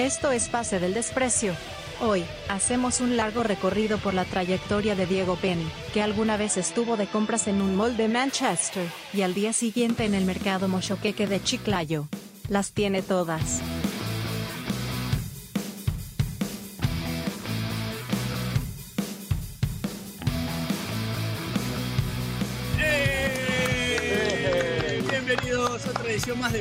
Esto es Pase del Desprecio. Hoy, hacemos un largo recorrido por la trayectoria de Diego Penny, que alguna vez estuvo de compras en un mall de Manchester, y al día siguiente en el mercado Mochoqueque de Chiclayo. Las tiene todas.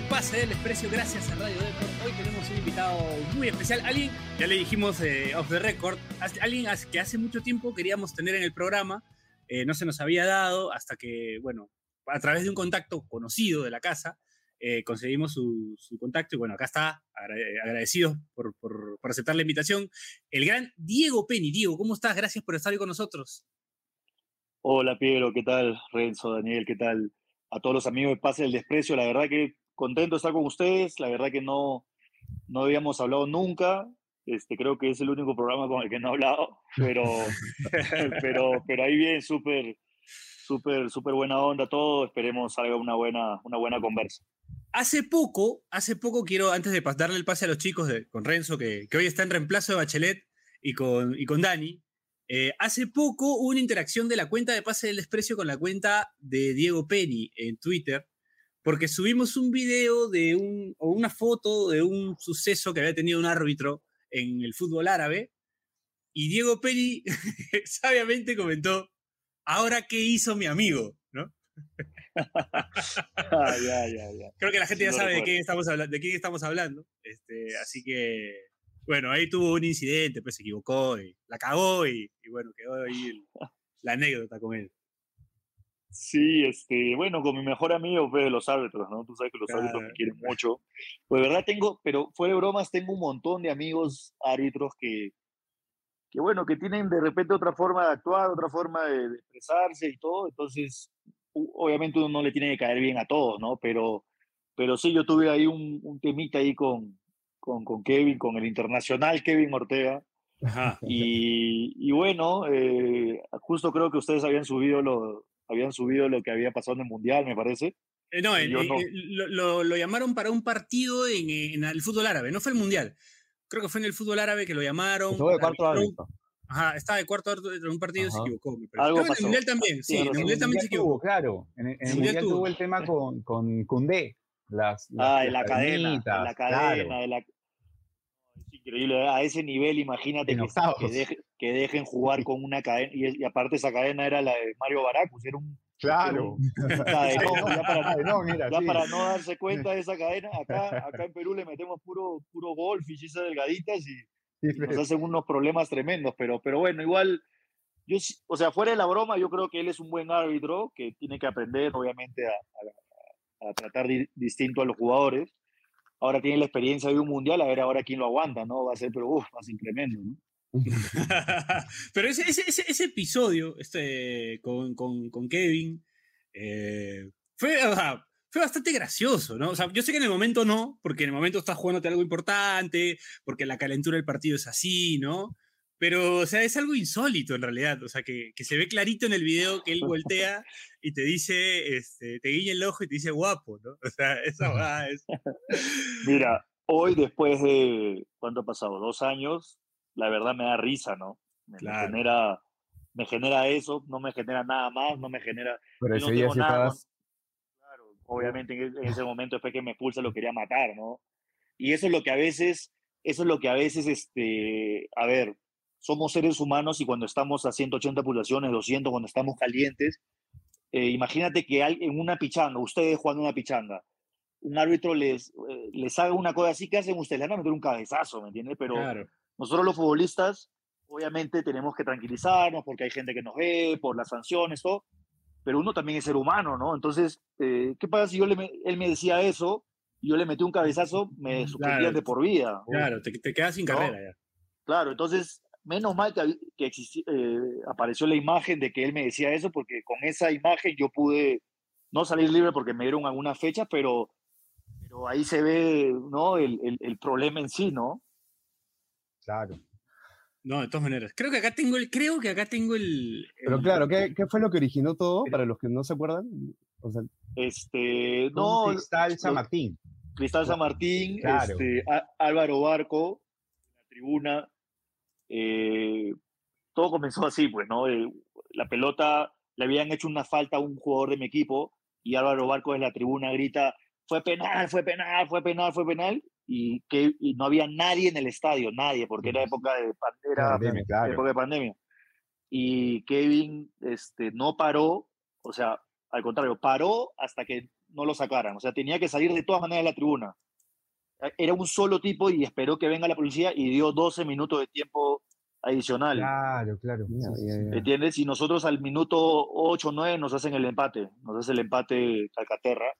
Pase del Desprecio. Gracias a Radio Deport. Hoy tenemos un invitado muy especial. Alguien, ya le dijimos eh, off the record, alguien que hace mucho tiempo queríamos tener en el programa. eh, no se nos había dado hasta que, bueno, a través de un contacto conocido de la casa, eh, conseguimos su, contacto y bueno, acá está, agra- agradecido por, por- por aceptar la invitación. El gran Diego Penny. Diego, ¿cómo estás? Gracias por estar hoy con nosotros. Hola Piero, ¿qué tal? Renzo, Daniel, ¿qué tal? A todos los amigos de Pase del Desprecio, la verdad que contento de estar con ustedes, la verdad que no, no habíamos hablado nunca, este, creo que es el único programa con el que no he hablado, pero, pero, pero ahí bien, súper, súper, súper buena onda todo, esperemos salga una buena, una buena conversa. Hace poco, hace poco quiero, antes de darle el pase a los chicos de- con Renzo, que, que hoy está en reemplazo de Bachelet y con, y con Dani, eh, hace poco hubo una interacción de la cuenta de Pase del Desprecio con la cuenta de Diego Penny en Twitter, porque subimos un video de un, o una foto de un suceso que había tenido un árbitro en el fútbol árabe, y Diego Penny sabiamente comentó, ahora qué hizo mi amigo, ¿no? Ah, ya, ya, ya. Creo que la gente Sí, ya sabe de quién estamos hablando, de quién estamos hablando. Este, así que, bueno, ahí tuvo un incidente, pues se equivocó y la cagó y, y bueno, quedó ahí el- la anécdota con él. Sí, este, bueno, con mi mejor amigo, pues, de los árbitros, ¿no? Tú sabes que los árbitros me Claro. quieren mucho. Pues, de verdad, tengo, pero fuera de bromas, tengo un montón de amigos árbitros que, que, bueno, que tienen de repente otra forma de actuar, otra forma de, de expresarse y todo. Entonces, obviamente uno no le tiene que caer bien a todos, ¿no? Pero, pero sí, yo tuve ahí un, un temita ahí con, con, con Kevin, con el internacional Kevin Ortega. Ajá. Y, y bueno, eh, justo creo que ustedes habían subido lo, habían subido lo que había pasado en el Mundial, me parece. Eh, no, en- en- no. en- lo, lo- lo llamaron para un partido en, en el fútbol árabe, no fue el mundial. Creo que fue en el fútbol árabe que lo llamaron. Estuvo de cuarto árbitro. Ajá, estaba de cuarto árbitro en un partido y se equivocó. me parece. Algo que en el pasó. mundial también, sí, Tiene en el mundial también se tuvo, equivocó. claro. En, en el Mundial mundial tuvo. tuvo el tema con, con. Las, las, Ah, en las la cadena, en la cadena, claro. de la... Increíble, a ese nivel imagínate que, octavos. que, deje- que dejen jugar con una cadena, y, y aparte esa cadena era la de Mario Baracus, era un Claro. un cadenón, ya para, no, mira, ya sí. para no darse cuenta de esa cadena, acá, acá en Perú le metemos puro, puro golf y chisas delgaditas y, Sí, y nos hacen unos problemas tremendos, pero, pero bueno, igual, yo, o sea, fuera de la broma, yo creo que él es un buen árbitro que tiene que aprender, obviamente, a, a- a tratar di- distinto a los jugadores. Ahora tiene la experiencia de un mundial, a ver ahora quién lo aguanta, ¿no? Va a ser, pero uff, va a ser tremendo, ¿no? Pero ese, ese, ese, ese episodio este, con, con, con Kevin eh, fue, o sea, fue bastante gracioso, ¿no? O sea, yo sé que en el momento no, porque en el momento estás jugándote algo importante, porque la calentura del partido es así, ¿no? Pero, o sea, es algo insólito en realidad. O sea, que, que se ve clarito en el video que él voltea y te dice, este, te guiña el ojo y te dice guapo, ¿no? O sea, esa va es. Mira, hoy después de, ¿cuánto ha pasado? Dos años, la verdad me da risa, ¿no? Me, genera, me genera eso, no me genera nada más, no me genera, Pero no ese día sí nada estabas. Claro, obviamente en, e- en ese momento después que me expulsa lo quería matar, ¿no? Y eso es lo que a veces, eso es lo que a veces, este, a ver, somos seres humanos y cuando estamos a 180 pulsaciones, 200, cuando estamos calientes, eh, imagínate que en una pichanga, ustedes jugando una pichanga, un árbitro les, eh, les haga una cosa así, ¿qué hacen ustedes? Le van a meter un cabezazo, ¿me entiendes? Pero Claro. nosotros los futbolistas, obviamente tenemos que tranquilizarnos porque hay gente que nos ve, por las sanciones, todo, pero uno también es ser humano, ¿no? Entonces, eh, ¿qué pasa si yo le él me decía eso y yo le metí un cabezazo? Me suspendían Claro. de por vida. Claro, te, te quedas sin No. carrera ya. Claro, entonces, menos mal que, que existi- eh, apareció la imagen de que él me decía eso, porque con esa imagen yo pude no salir libre porque me dieron alguna fecha, pero, pero ahí se ve, ¿no? El, el- el problema en sí, ¿no? Claro. No, de todas maneras. Creo que acá tengo el, creo que acá tengo el. Pero claro, ¿qué, qué fue lo que originó todo? Para los que no se acuerdan. O sea, Este, no, Cristal San Martín. Cristal San Martín, Claro. este, Álvaro Barco, tribuna. Eh, todo comenzó así, pues, ¿no? Eh, la pelota, le habían hecho una falta a un jugador de mi equipo y Álvaro Barco en la tribuna grita, fue penal, fue penal, fue penal, fue penal, y, que, y no había nadie en el estadio, nadie, porque era época de, Pandemia, claro. época de pandemia. Y Kevin este, no paró, o sea, al contrario, paró hasta que no lo sacaran, o sea, tenía que salir de todas maneras de la tribuna. Era un solo tipo y esperó que venga la policía y dio 12 minutos de tiempo adicional. Claro, claro. Ya. ¿Entiendes? Y nosotros al minuto 8 o 9 nos hacen el empate, nos hace el empate Calcaterra.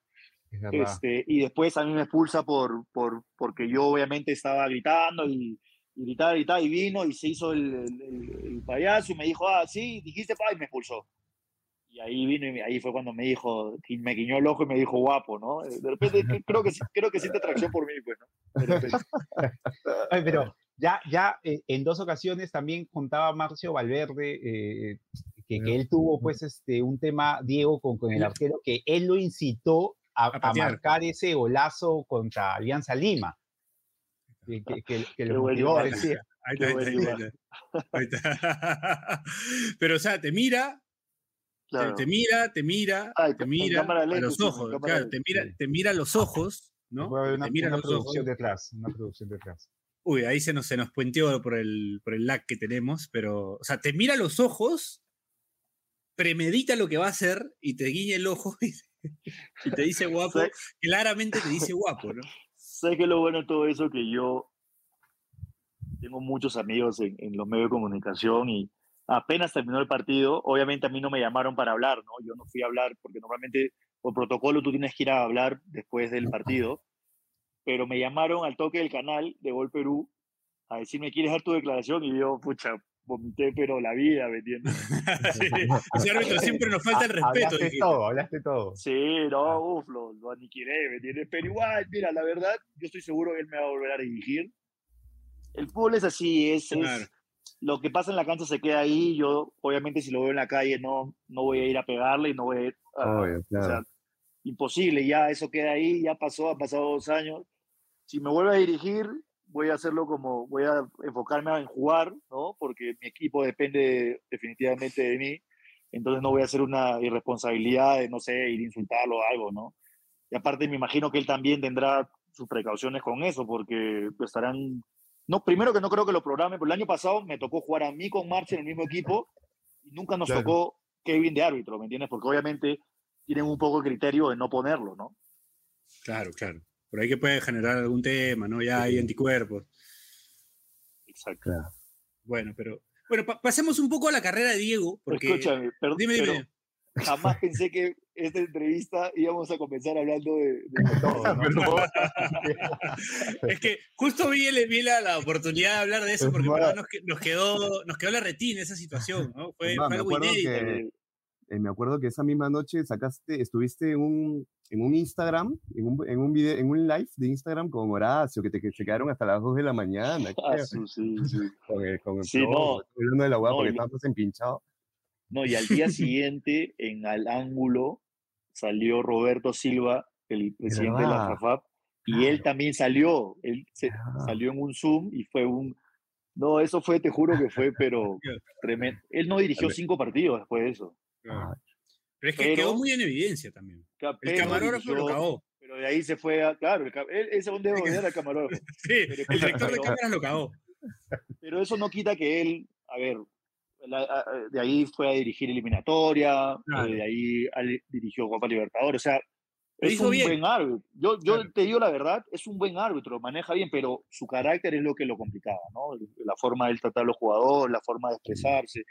Es. Este, y después a mí me expulsa por, por, porque yo obviamente estaba gritando y, y gritaba, gritaba, y vino y se hizo el, el- el- el payaso y me dijo, ah, sí, dijiste, pa, y me expulsó. Y ahí vino y ahí fue cuando me dijo, y me guiñó el ojo y me dijo guapo, ¿no? De repente creo que, sí- creo que siente atracción por mí, pues, ¿no? Ay, pero ya, ya eh, en dos ocasiones también contaba Marcio Valverde eh, que, que él tuvo pues este un tema, Diego, con, con el arquero, que él lo incitó a, A marcar ese golazo contra Alianza Lima. Que, que, que- lo motivó. Ahí está, ahí está, ahí está. Pero, o sea, te mira, Claro. te, mira, te mira, te mira a los ojos, claro, te mira, te mira a los ojos, ¿no? Puede haber una, Te mira a una los ojos. producción detrás, una producción detrás. Uy, ahí se nos, se nos puenteó por el, por el lag que tenemos, pero, o sea, te mira a los ojos, premedita lo que va a hacer y te guiña el ojo y, y te dice guapo, claramente te dice guapo, ¿no? ¿Sabes qué es lo bueno de todo eso? Que yo tengo muchos amigos en, en los medios de comunicación y apenas terminó el partido, obviamente a mí no me llamaron para hablar, ¿no? Yo no fui a hablar porque normalmente por protocolo tú tienes que ir a hablar después del partido, pero me llamaron al toque del canal de Gol Perú a decirme, ¿quieres dar tu declaración? Y yo, pucha, vomité, pero la vida, ¿me entiendes? Sí, Ese árbitro siempre nos falta el respeto. Hablaste dijiste. todo, hablaste todo. Sí, no, uf, lo, lo aniquilé, ¿me entiendes? Pero igual, mira, la verdad, yo estoy seguro que él me va a volver a dirigir. El fútbol es así, es. Lo que pasa en la cancha se queda ahí. Yo, obviamente, si lo veo en la calle, no, no voy a ir a pegarle y no voy a ir a- Obvio, o claro. sea, imposible, ya eso queda ahí, ya pasó, han pasado dos años. Si me vuelve a dirigir, voy a hacerlo como, voy a enfocarme en jugar, ¿no? Porque mi equipo depende definitivamente de mí. Entonces no voy a hacer una irresponsabilidad de, no sé, ir a insultarlo o algo, ¿no? Y aparte me imagino que él también tendrá sus precauciones con eso, porque estarán... No, primero que no creo que lo programe, pero el año pasado me tocó jugar a mí con Marcha en el mismo equipo y nunca nos Claro. tocó Kevin de árbitro, ¿me entiendes? Porque obviamente tienen un poco el criterio de no ponerlo, ¿no? Claro, claro. Por ahí que puede generar algún tema, ¿no? Ya hay anticuerpos. Exacto. Claro. Bueno, pero. Bueno, pa- pasemos un poco a la carrera de Diego, porque. Escúchame, perdón, Dime, pero dime. jamás pensé que esta entrevista íbamos a comenzar hablando de, de Todo, ¿no? es que justo vi, el- vi la, la oportunidad de hablar de eso, porque nos, que- nos quedó, nos quedó la retina esa situación, ¿no? Fue, Es más, fue me algo acuerdo inédito. que- eh, me acuerdo que esa misma noche sacaste, estuviste en un, en un Instagram, en un, en un video, en un live de Instagram con Horacio, que, te, que se quedaron hasta las 2 de la mañana, Ah, sí, sí. con el, con el Sí, promo, no. hablando de la hueá No, porque y- estábamos empinchados. No, y al día siguiente, en Al Ángulo, salió Roberto Silva, el presidente de la. FAFAP, y él también salió, él se- Ah. salió en un Zoom y fue un... No, eso fue, te juro que fue, pero tremendo. Él no dirigió cinco partidos después de eso. Claro. Pero es que pero- quedó muy en evidencia también. El camarógrafo lo cagó. Pero de ahí se fue a... Claro, el él, ese donde debo odiar al camarógrafo. Sí, el director de cámaras lo cagó. Pero eso no quita que él, a ver, la- de ahí fue a dirigir eliminatoria, Claro. eh, de ahí al- dirigió Copa Libertadores, o sea, es hizo un bien. buen árbitro. Yo, yo Claro. te digo la verdad, es un buen árbitro, maneja bien, pero su carácter es lo que lo complicaba, ¿no? La forma de él tratar a los jugadores, la forma de expresarse,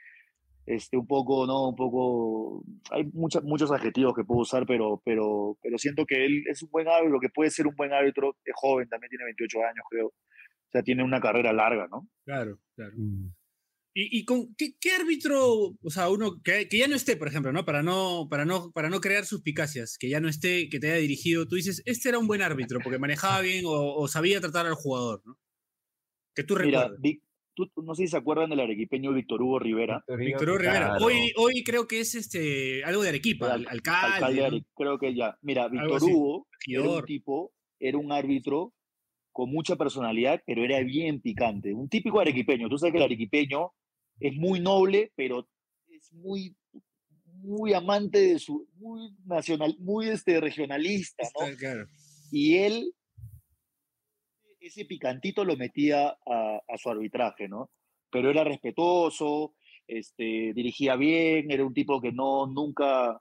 este, un poco, ¿no? Un poco, hay muchas muchos adjetivos que puedo usar, pero, pero, pero siento que él es un buen árbitro, que puede ser un buen árbitro, es joven, también tiene 28 años, creo. O sea, tiene una carrera larga, ¿no? Claro, claro. Mm. ¿Y, y con qué, qué árbitro, o sea, uno que, que ya no esté, por ejemplo, ¿no? Para no, para no, para no crear suspicacias, que ya no esté, que te haya dirigido, tú dices, este era un buen árbitro porque manejaba bien o, o sabía tratar al jugador, ¿no? Que tú Mira, recuerdas. Vic- tú, no sé si se acuerdan del arequipeño Víctor Hugo Rivera, Víctor Hugo Rivera. claro. Hoy, hoy creo que es este algo de Arequipa, al- Al- alcalde. creo que ya. Mira, Víctor Hugo era un tipo, era un árbitro con mucha personalidad, pero era bien picante. Un típico arequipeño. Tú sabes que el arequipeño es muy noble, pero es muy, muy amante de su, muy nacional, muy este, regionalista, ¿no? Claro. Y él, ese picantito lo metía a, a su arbitraje, ¿no? Pero era respetuoso, este, dirigía bien, era un tipo que no, nunca,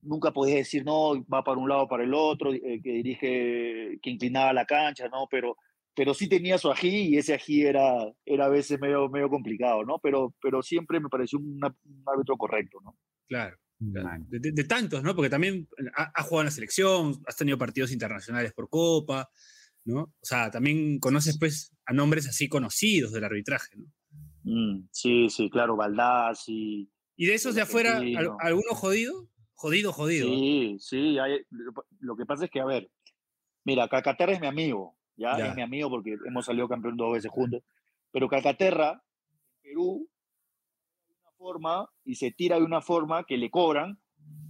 nunca podía decir, no, va para un lado o para el otro, eh, que dirige, que inclinaba la cancha, ¿no? Pero, pero sí tenía su ají y ese ají era, era a veces medio, medio complicado, ¿no? Pero, pero siempre me pareció una- un árbitro correcto, ¿no? Claro. claro. De, de- de tantos, ¿no? Porque también ha, ha jugado en la selección, has tenido partidos internacionales por Copa, ¿no? O sea, también conoces, pues, a nombres así conocidos del arbitraje, ¿no? Mm, sí, sí, claro, Baldás y... Y de esos de afuera, ¿al- Argentino. ¿alguno jodido? Jodido, jodido. ¿eh? Sí, sí, hay- lo, lo que pasa es que, a ver, mira, Calcaterra es mi amigo, ¿ya? Ya. Es mi amigo porque hemos salido campeón dos veces juntos, pero Calcaterra, Perú, de una forma y se tira de una forma que le cobran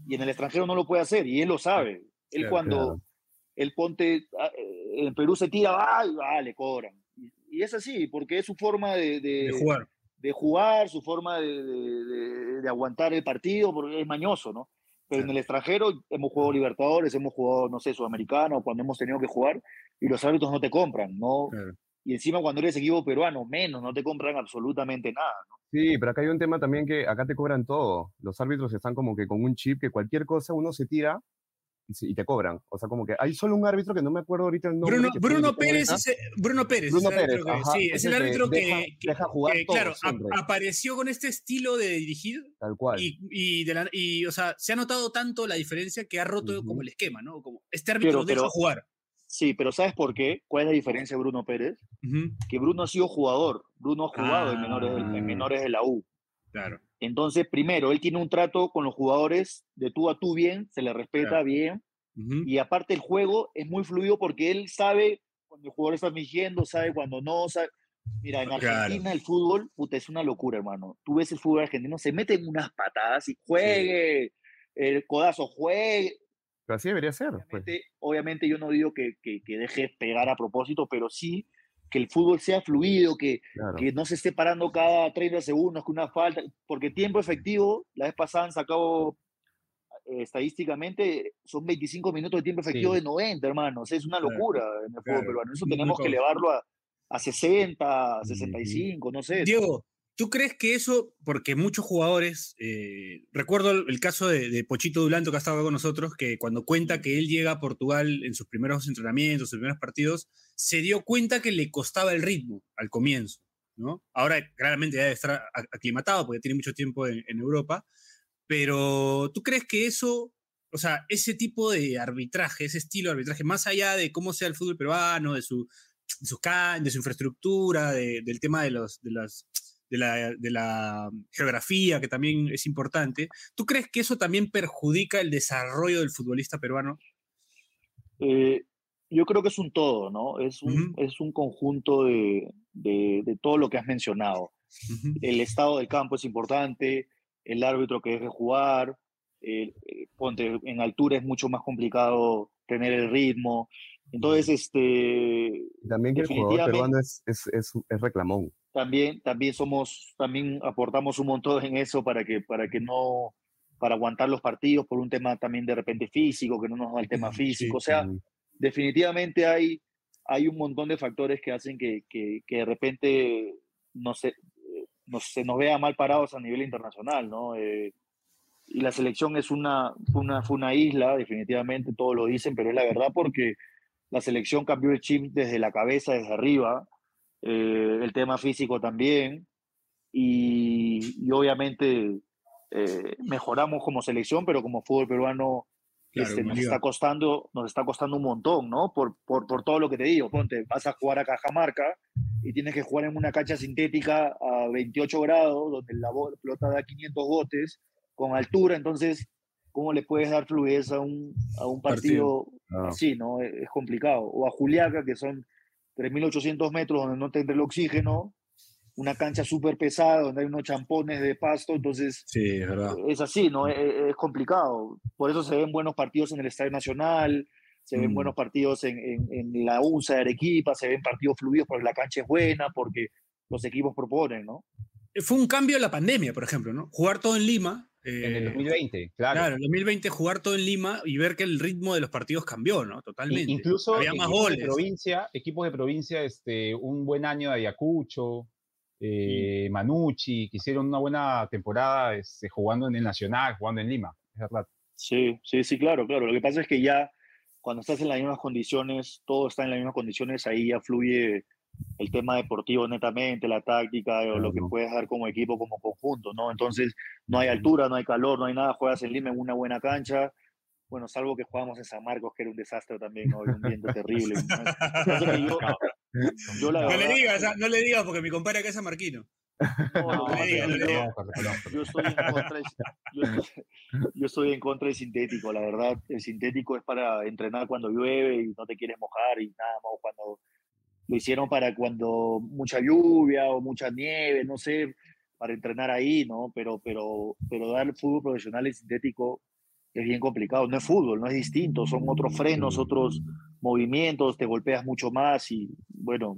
y en el extranjero no lo puede hacer y él lo sabe. Él Claro, cuando claro. el ponte, ah, eh, en Perú se tira, ¡ah! y, ah, le cobran. Y, y es así, porque es su forma de, de- De jugar. de jugar, su forma de- de aguantar el partido, porque es mañoso, ¿no? Pero en el extranjero hemos jugado Libertadores, hemos jugado, no sé, Sudamericano, cuando hemos tenido que jugar, y los árbitros no te compran, ¿no? Claro. Y encima cuando eres equipo peruano, menos, no te compran absolutamente nada, ¿no? Sí, pero acá hay un tema también que acá te cobran todo. Los árbitros están como que con un chip que cualquier cosa uno se tira y, te cobran. O sea, como que hay solo un árbitro que no me acuerdo ahorita el nombre. Bruno, Bruno Pérez, ahorita. es, el- Bruno Pérez. Bruno es el árbitro Pérez, que- ajá, sí, es el árbitro que, deja- que- deja jugar que, todo claro, apareció con este estilo de dirigir Tal cual. y, y, de la- y, o sea, se ha notado tanto la diferencia que ha roto como el esquema, ¿no? Como este árbitro Pero- deja pero- jugar. Sí, pero ¿sabes por qué? ¿Cuál es la diferencia de Bruno Pérez? Que Bruno ha sido jugador, Bruno ha jugado en, menores, del- en Ah. menores de la U. Claro. Entonces, primero, él tiene un trato con los jugadores de tú a tú bien, se le respeta Claro. bien, Ujú, y aparte el juego es muy fluido porque él sabe cuando el jugador está fingiendo, sabe cuando no, sabe. Mira, en Claro. Argentina el fútbol, puta, es una locura, hermano. Tú ves el fútbol argentino, se meten unas patadas y juegue, el codazo, juegue. Pero así debería ser. Pues. Obviamente, obviamente yo no digo que, que, que dejes pegar a propósito, pero sí que el fútbol sea fluido, que, Claro. que no se esté parando cada 30 segundos con una falta, porque tiempo efectivo, la vez pasada han sacado eh, estadísticamente, son 25 minutos de tiempo efectivo Sí. de 90, hermanos, es una Claro, locura en el fútbol claro, peruano, eso tenemos que elevarlo a, a 60, a Ujú. 65, no sé. Diego, ¿tú crees que eso, porque muchos jugadores, eh, recuerdo el, caso de, de Pochito Dulanto que ha estado con nosotros, que cuando cuenta que él llega a Portugal en sus primeros entrenamientos, sus primeros partidos, se dio cuenta que le costaba el ritmo al comienzo, ¿no? Ahora claramente ya debe estar aclimatado porque tiene mucho tiempo en, en Europa, pero ¿tú crees que eso, o sea, ese tipo de arbitraje, ese estilo de arbitraje, más allá de cómo sea el fútbol peruano, de su, de de su infraestructura, de- del tema de, los, de, las, de, la, de la geografía, que también es importante, ¿tú crees que eso también perjudica el desarrollo del futbolista peruano? Eh, yo creo que es un todo, ¿no? Es un, es un conjunto de, de, de todo lo que has mencionado. El estado del campo es importante, el árbitro que deje jugar, eh, ponte, en altura es mucho más complicado tener el ritmo. Entonces, este, también que el jugador peruano es, es, es, es reclamón. También, también somos, también aportamos un montón en eso para que, para que no, para aguantar los partidos por un tema también de repente físico, que no nos da el tema físico. o sea, definitivamente hay, hay un montón de factores que hacen que, que, que de repente no se, eh, nos, se nos vea mal parados a nivel internacional, ¿no? Eh, y la selección es una, una, fue una isla, definitivamente, todos lo dicen, pero es la verdad porque la selección cambió el chip desde la cabeza, desde arriba, eh, el tema físico también, y, y obviamente eh, mejoramos como selección, pero como fútbol peruano Claro, este, nos está costando, nos está costando un montón, ¿no? Por, por, por todo lo que te digo, ponte, vas a jugar a Cajamarca y tienes que jugar en una cancha sintética a 28 grados, donde la pelota da 500 botes, con altura, entonces, ¿cómo le puedes dar fluidez a un, a un Partido. partido Ah. así, no? Es complicado. O a Juliaca, que son 3.800 metros, donde no tendrá el oxígeno, una cancha súper pesada, donde hay unos champones de pasto, entonces Sí, es verdad. es así, ¿no? Es, es complicado. Por eso se ven buenos partidos en el Estadio Nacional, se ven Mm. buenos partidos en, en- en la UNSA de Arequipa, se ven partidos fluidos porque la cancha es buena, porque los equipos proponen, ¿no? Fue un cambio en la pandemia, por ejemplo, ¿no? Jugar todo en Lima. En el eh, 2020, claro. Claro, en 2020 jugar todo en Lima y ver que el ritmo de los partidos cambió, ¿no? Totalmente. Incluso Había más equipos de goles. provincia, equipos de provincia, este, un buen año de Ayacucho, eh, Manucci, que hicieron una buena temporada este, jugando en el Nacional, jugando en Lima, es verdad. Sí, sí, sí, claro, claro. Lo que pasa es que ya cuando estás en las mismas condiciones, todo está en las mismas condiciones, ahí ya fluye el tema deportivo netamente, la táctica o lo que puedes dar como equipo, como conjunto, ¿no? Entonces, no hay altura, no hay calor, no hay nada, juegas en Lima en una buena cancha. Bueno, salvo que jugamos en San Marcos, que era un desastre también, ¿no? Un viento terrible. Yo, yo la No le verdad- digas, ah, no le digas porque mi compadre acá es marquino. No, no le digas, le yo- digas. Estoy en contra del, yo estoy, yo estoy en contra del sintético, la verdad. El sintético es para entrenar cuando llueve y no te quieres mojar y nada más. o Cuando lo hicieron para cuando mucha lluvia o mucha nieve, no sé, para entrenar ahí, ¿no? Pero, pero, pero dar fútbol profesional en sintético es bien complicado. No es fútbol, no es distinto. Son otros frenos, otros movimientos, te golpeas mucho más y bueno,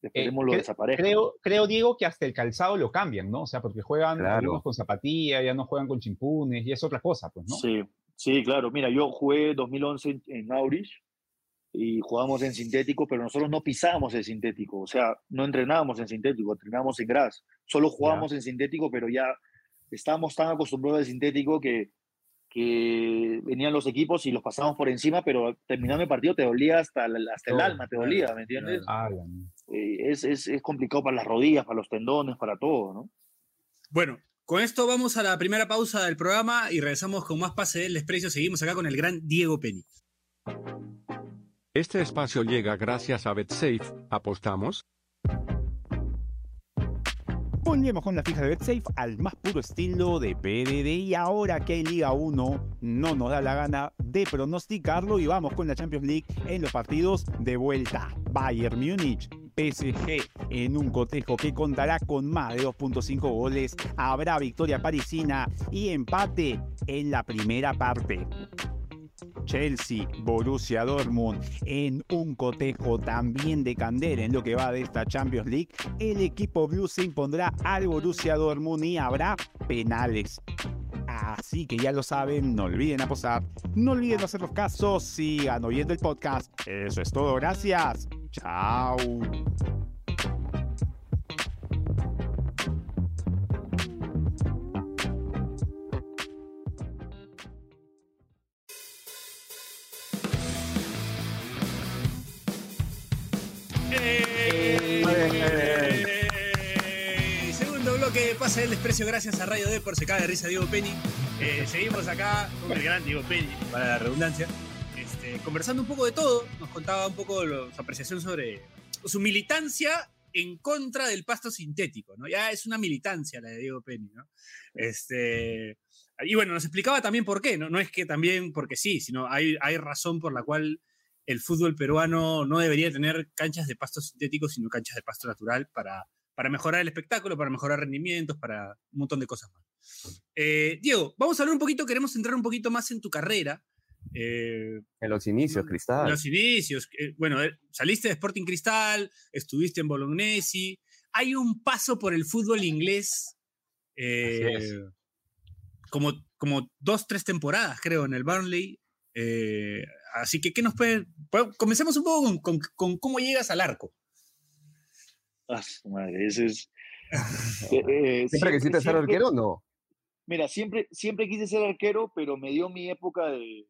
esperemos lo cre- desaparezca. Creo, creo, Diego, que hasta el calzado lo cambian, ¿no? O sea, porque juegan Claro. algunos con zapatilla, ya no juegan con chimpunes, y es otra cosa, pues, ¿no? Sí, sí, claro. Mira, yo jugué 2011 en, en Aurich y jugamos en sintético, pero nosotros no pisábamos el sintético, o sea, no entrenábamos en sintético, entrenábamos en gras. Solo jugábamos en sintético, pero ya estábamos tan acostumbrados al sintético que, que venían los equipos y los pasábamos por encima, pero terminando el partido te dolía hasta, el- hasta el alma, te dolía, ¿me entiendes? Ah. Eh, es, es, es complicado para las rodillas, para los tendones, para todo, ¿no? Bueno, con esto vamos a la primera pausa del programa y regresamos con más pase del desprecio. Seguimos acá con el gran Diego Penny. Este espacio llega gracias a BetSafe. ¿Apostamos? Volvemos con la fija de BetSafe al más puro estilo de PDD y ahora que Liga 1 no nos da la gana de pronosticarlo y vamos con la Champions League en los partidos de vuelta. Bayern Múnich, PSG en un cotejo que contará con más de 2.5 goles, habrá victoria parisina y empate en la primera parte. Chelsea, Borussia Dortmund en un cotejo también de candela en lo que va de esta Champions League. El equipo blue se impondrá al Borussia Dortmund y habrá penales. Así que ya lo saben, no olviden apostar, no olviden hacer los casos, sigan oyendo el podcast. Eso es todo, gracias. Chao. De pase del desprecio gracias a Radio D por se cae de risa Diego Penny. Eh, seguimos acá con el gran Diego Penny, para la redundancia, este, conversando un poco de todo. Nos contaba un poco lo- su apreciación sobre su militancia en contra del pasto sintético, ¿no? Ya es una militancia la de Diego Penny, ¿no? Este, y bueno, nos explicaba también por qué, ¿no? No es que también porque sí, sino hay, hay razón por la cual el fútbol peruano no debería tener canchas de pasto sintético, sino canchas de pasto natural para, para mejorar el espectáculo, para mejorar rendimientos, para un montón de cosas más. Eh, Diego, vamos a hablar un poquito, queremos entrar un poquito más en tu carrera. eh, En los inicios, en Cristal. los inicios. eh, bueno, saliste de Sporting Cristal, estuviste en Bolognesi. Hay un paso por el fútbol inglés. como, como dos, tres temporadas, creo, en el Burnley. Así que, ¿qué nos puede...? Comencemos un poco con, con- con cómo llegas al arco. Ah, madre, ese es... eh, eh, ¿Siempre quisiste ser siempre- arquero o no? Mira, siempre, siempre quise ser arquero, pero me dio mi época de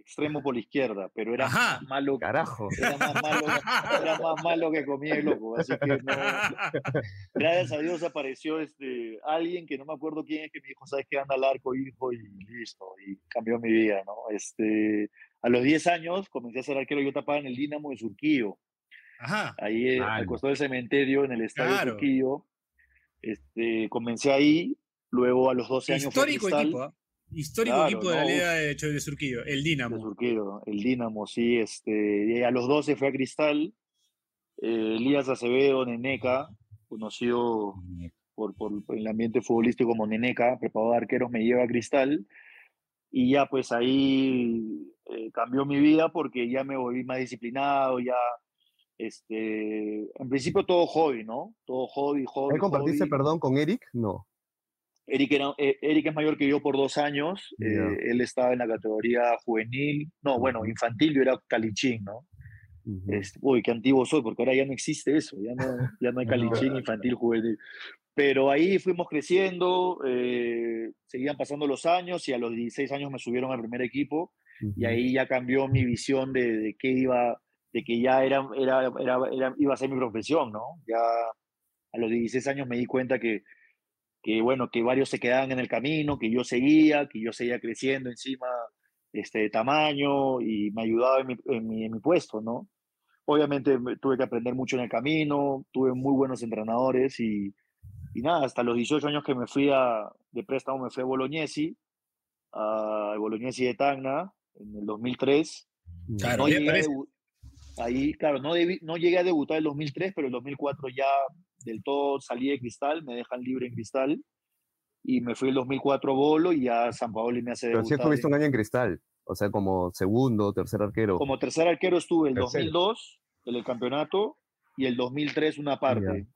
extremo por la izquierda, pero era Ajá. más malo, Carajo. era más malo, era más malo que comía el loco, así que no, gracias a Dios apareció este alguien que no me acuerdo quién es que me dijo, sabes que anda al arco, hijo, y listo, y cambió mi vida, ¿no? Este, a los 10 años comencé a ser arquero, yo tapaba en el Dinamo de Surquillo, Ajá. ahí eh, al costado del cementerio, en el estadio de Claro. Surquillo, este, comencé ahí, luego a los 12 años Histórico equipo, ¿ah? Histórico Claro, equipo de la Liga de, de Surquillo, el de Dinamo. Surquillo, el Dinamo, sí. Este, a los 12 fue a Cristal. eh, Elías Acevedo, Neneca, conocido por, por el ambiente futbolístico como Neneca, preparador de arqueros, me lleva a Cristal. Y ya pues ahí eh, cambió mi vida porque ya me volví más disciplinado, ya, este, en principio todo hobby, ¿no? Todo hobby, hobby. ¿Ahí compartiste hobby. perdón con Eric? No. Eric, era- eh, Eric es mayor que yo por dos años. Ya. eh, él estaba en la categoría juvenil, no, bueno, infantil, yo era calichín, ¿no? Ujú. Este, uy, qué antiguo soy, porque ahora ya no existe eso, ya no, ya no hay calichín infantil juvenil. Pero ahí fuimos creciendo, eh, seguían pasando los años y a los 16 años me subieron al primer equipo y Ujú. ahí ya cambió mi visión de, de qué iba, de que ya era, era, era, era- iba a ser mi profesión, ¿no? Ya a los 16 años me di cuenta que, que, bueno, que varios se quedaban en el camino, que yo seguía, que yo seguía creciendo encima este, de tamaño y me ayudaba en mi, en mi, en mi puesto, ¿no? Obviamente me- tuve que aprender mucho en el camino, tuve muy buenos entrenadores y, y nada, hasta los 18 años que me fui a, de préstamo me fui a Bolognesi, a Bolognesi de Tacna, en el 2003. Claro, No llegué ahí, claro, no, debí- no llegué a debutar el 2003, pero el 2004 ya del todo salí de Cristal, me dejan libre en Cristal y me fui el 2004 Bolo y ya San Paolo me hace Pero sí debutar. estuviste en- un año en cristal. O sea, como segundo, tercer arquero. como tercer arquero estuve el Tercero. 2002 en el campeonato y el 2003 una parte.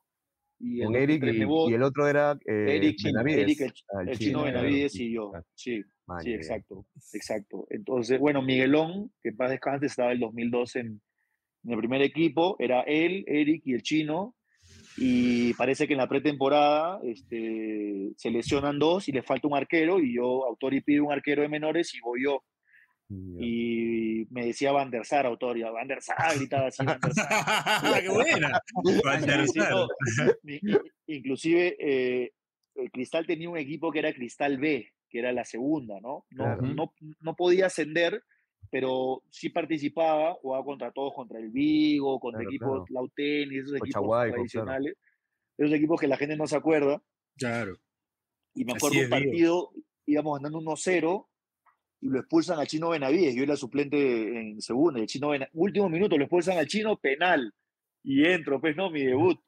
Y el Con Eric 2003 y, y el otro era eh, Eric Benavides. Eric el, Ah, el chino, chino. Benavides y yo. Sí, Man, sí, ya. exacto, exacto. Entonces, bueno, Miguelón, que en paz descanse, estaba el 2002 en, en el primer equipo, era él, Eric y el chino, y parece que en la pretemporada este, se lesionan dos y le falta un arquero, y yo, Autori pide un arquero de menores y voy yo, Ya. y me decía Van der Sar, Autori, Van der Sar, gritaba así, Van der Sar. ¡Qué buena! Van der Sar. no. Inclusive eh, el Cristal tenía un equipo que era Cristal B, que era la segunda, ¿no? No, Claro. no, no podía ascender, pero sí participaba, jugaba contra todos, contra el Vigo, contra Claro, equipos claro. Lautén y esos equipos claro. tradicionales, esos equipos que la gente no se acuerda. Claro. Y me acuerdo un partido, íbamos ganando 1-0 y lo expulsan al Chino Benavides. Yo era suplente en segunda. El Chino Bena- último minuto lo expulsan al Chino penal. Y entro, pues no, mi debut.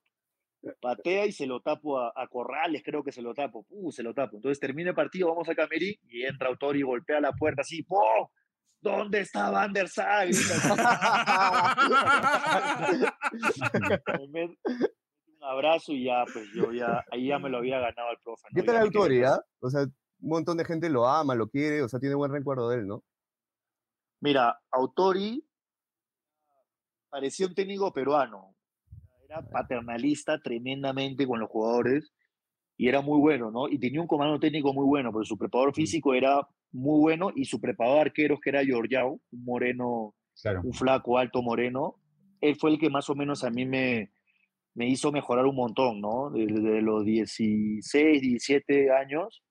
Patea y se lo tapo a, a Corrales, creo que se lo tapo. Uh, se lo tapo. Entonces termina el partido, vamos a Camerín y entra Autor y golpea la puerta así. ¡Po! ¿Dónde está Van der Sar? Me mete un abrazo y ya, pues yo ya, ahí ya me lo había ganado el profe. ¿Qué tal la autoridad? O sea, un montón de gente lo ama, lo quiere, o sea, tiene buen recuerdo de él, ¿no? Mira, Autori parecía un técnico peruano. Era paternalista tremendamente con los jugadores y era muy bueno, ¿no? Y tenía un comando técnico muy bueno, pero su preparador físico era muy bueno y su preparador de arqueros, que era Georgiao, un moreno, Claro. un flaco, alto, moreno, él fue el que más o menos a mí me, me hizo mejorar un montón, ¿no? Desde los 16, 17 años,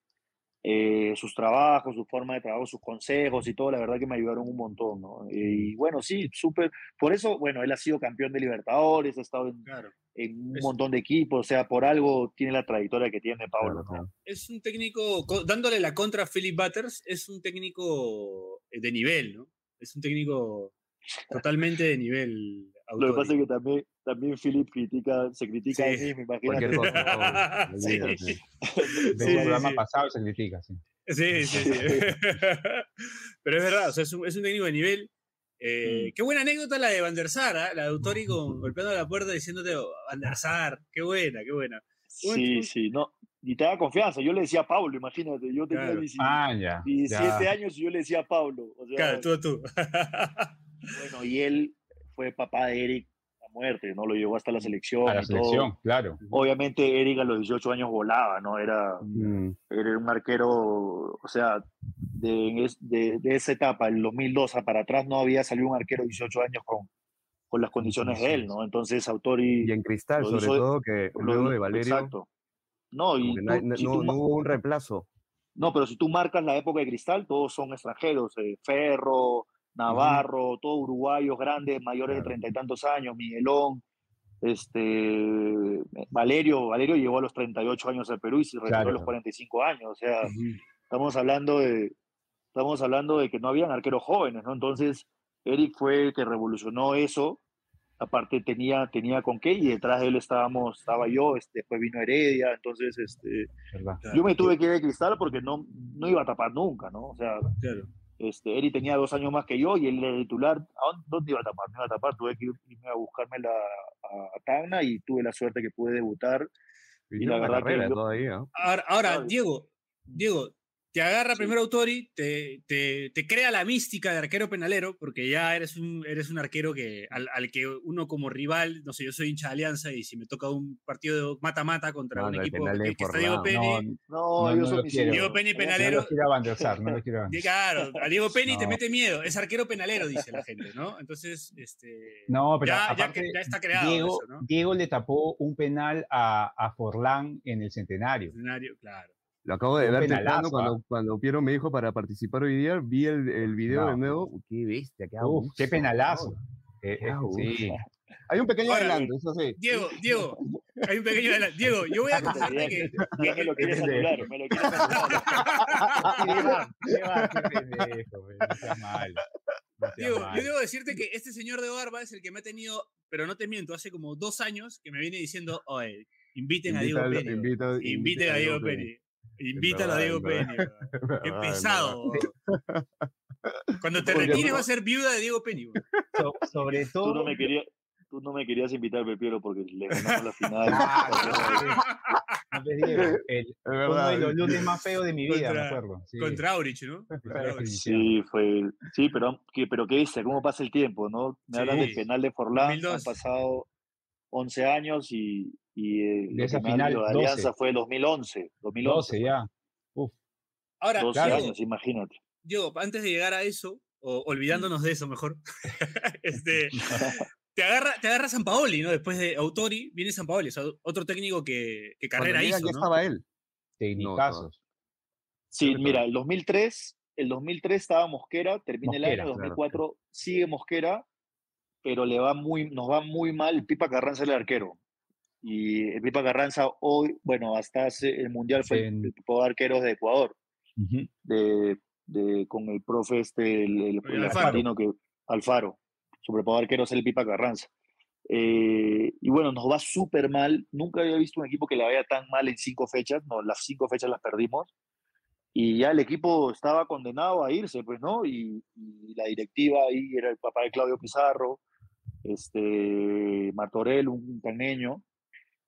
eh, sus trabajos, su forma de trabajo, sus consejos y todo, la verdad que me ayudaron un montón, ¿no? Y bueno, sí, súper. Por eso, bueno, él ha sido campeón de Libertadores, ha estado en, Claro. en un Es- montón de equipos, o sea, por algo tiene la trayectoria que tiene Pablo, Claro, ¿no? Es un técnico, co- dándole la contra a Philip Butters, es un técnico eh, de nivel, ¿no? Es un técnico totalmente de nivel. Lo que pasa es que también, también Philip critica, se critica a Sí. mismo, Cualquier imagínate. cosa. no, Sí. Sí, sí, programa sí. pasado se critica, sí. Sí, sí, sí. Pero es verdad, o sea, es un, es un técnico de nivel. Eh, Mm. Qué buena anécdota la de Van der Sar, ¿ah? la de Autori con, golpeando la puerta diciéndote "Oh, Van der Sar, qué buena, qué buena. Sí, sí, no. Y te da confianza. Yo le decía a Pablo, imagínate, yo tenía Claro. 17 Ah, ya. 17 ya. años y yo le decía a Pablo. O sea, Claro, tú, tú. Bueno, y él fue papá de Eric a muerte, ¿no? Lo llevó hasta la selección. A la todo. selección, claro. Obviamente Eric a los 18 años volaba, ¿no? Era, Mm, era un arquero, o sea, de, de, de esa etapa, el 2002 a para atrás, no había salido un arquero de 18 años con, con las condiciones de él, ¿no? Entonces Autori... Y en cristal, sobre hizo- todo, que lo- luego de Valerio, Exacto. No, y no, hay- tú- no- si no- tú ma- no hubo un reemplazo. No, pero si tú marcas la época de Cristal, todos son extranjeros. eh, Ferro, Navarro, todos uruguayos grandes, mayores de treinta y tantos años, Miguelón, este, Valerio, Valerio llegó a los 38 años al Perú y se retiró a los 45 años. O sea, estamos hablando de, estamos hablando de que no habían arqueros jóvenes, ¿no? Entonces, Eric fue el que revolucionó eso. Aparte tenía, tenía con qué y detrás de él estábamos, estaba yo, este, después vino Heredia, entonces este, ¿verdad? yo me tuve que ir de cristal porque no, no iba a tapar nunca, ¿no? O sea, Claro. Este, Eri tenía dos años más que yo y él era el titular. ¿A dónde, dónde iba a tapar? No iba a tapar, tuve que irme a buscarme la, a Tacna y tuve la suerte que pude debutar. Y la la verdad que carrera yo- todavía. Ahora. Diego, Diego, te agarra Sí. primero Autori, te, te, te crea la mística de arquero penalero, porque ya eres un, eres un arquero que, al, al que uno como rival, no sé, yo soy hincha de Alianza y si me toca un partido de mata-mata contra No, un no, el equipo que, es que está Diego. Penny, No, No, No, yo no soy. Diego Penny no penalero, lo quiero avanzar, no lo quiero avanzar. claro, a Diego Penny te No. mete miedo, es arquero penalero, dice la gente, ¿no? Entonces, este, No, pero ya, ya, aparte, que- ya está creado Diego, eso, ¿no? Diego le tapó un penal a, a Forlán en el centenario. Escenario, claro. Lo acabo de Un ver penalazo, temprano ¿ah? cuando, cuando Piero me dijo para participar hoy día. Vi el, el video No. de nuevo. Qué bestia, qué abuso, qué penalazo. Eh, Qué eh, abuso. sí. Hay un pequeño adelanto, eso sí. Diego, Diego, hay un pequeño adelanto. Diego, yo voy a contarte que Ya me lo quieres anular, me lo quieres anular. ¿Qué va? ¿Qué pendejo, no malo. No Diego, yo debo decirte que este señor de barba es el que me ha tenido, pero no te miento, hace como dos años que me viene diciendo, oye, inviten a Diego invita- Inviten a Diego Penny. Invítalo a Diego weón. Qué pesado. Cuando te retires no. va a ser viuda de Diego weón. So- sobre Tú todo. no me querías, tú no me querías invitar, Pepiero, porque le ganamos la final. No te digo, el, Es uno de los lunes más feos de mi vida, Contra- me acuerdo. Sí. Contra Aurich, ¿no? Contra Aurich. Sí, fue, sí, pero, que, pero qué dice, cómo pasa el tiempo, ¿no? Me hablan del Sí. penal de Forlán, 2002. han pasado 11 años y, y el De esa final, de 12. Alianza fue 2011, 2011. 12 ya. Uf. Ahora, 12 Diego, años, imagínate. Diego, antes de llegar a eso, o olvidándonos de eso mejor, este, te agarra, te agarra San Paoli, ¿no? Después de Autori, viene San Paoli, o sea, otro técnico que, que carrera hizo, ya ¿no? estaba él. Tecnicazos. Sí, que mira, el 2003, el 2003 estaba Mosquera, termina el Mosquera, año, claro. 2004 sigue Mosquera, pero le va muy, nos va muy mal el Pipa Carranza el arquero. Y el Pipa Carranza hoy, bueno, hasta hace el Mundial fue En- el tipo de arqueros de Ecuador, Ujú. de, de- con el profe este, el, el- el argentino que, Alfaro, su preparador arquero es el Pipa Carranza. Eh, y bueno, nos va súper mal. Nunca había visto un equipo que le vaya tan mal en cinco fechas. No, las cinco fechas las perdimos. Y ya el equipo estaba condenado a irse, pues, ¿no? Y, y la directiva ahí era el papá de Claudio Pizarro, este, Martorell, un caneño,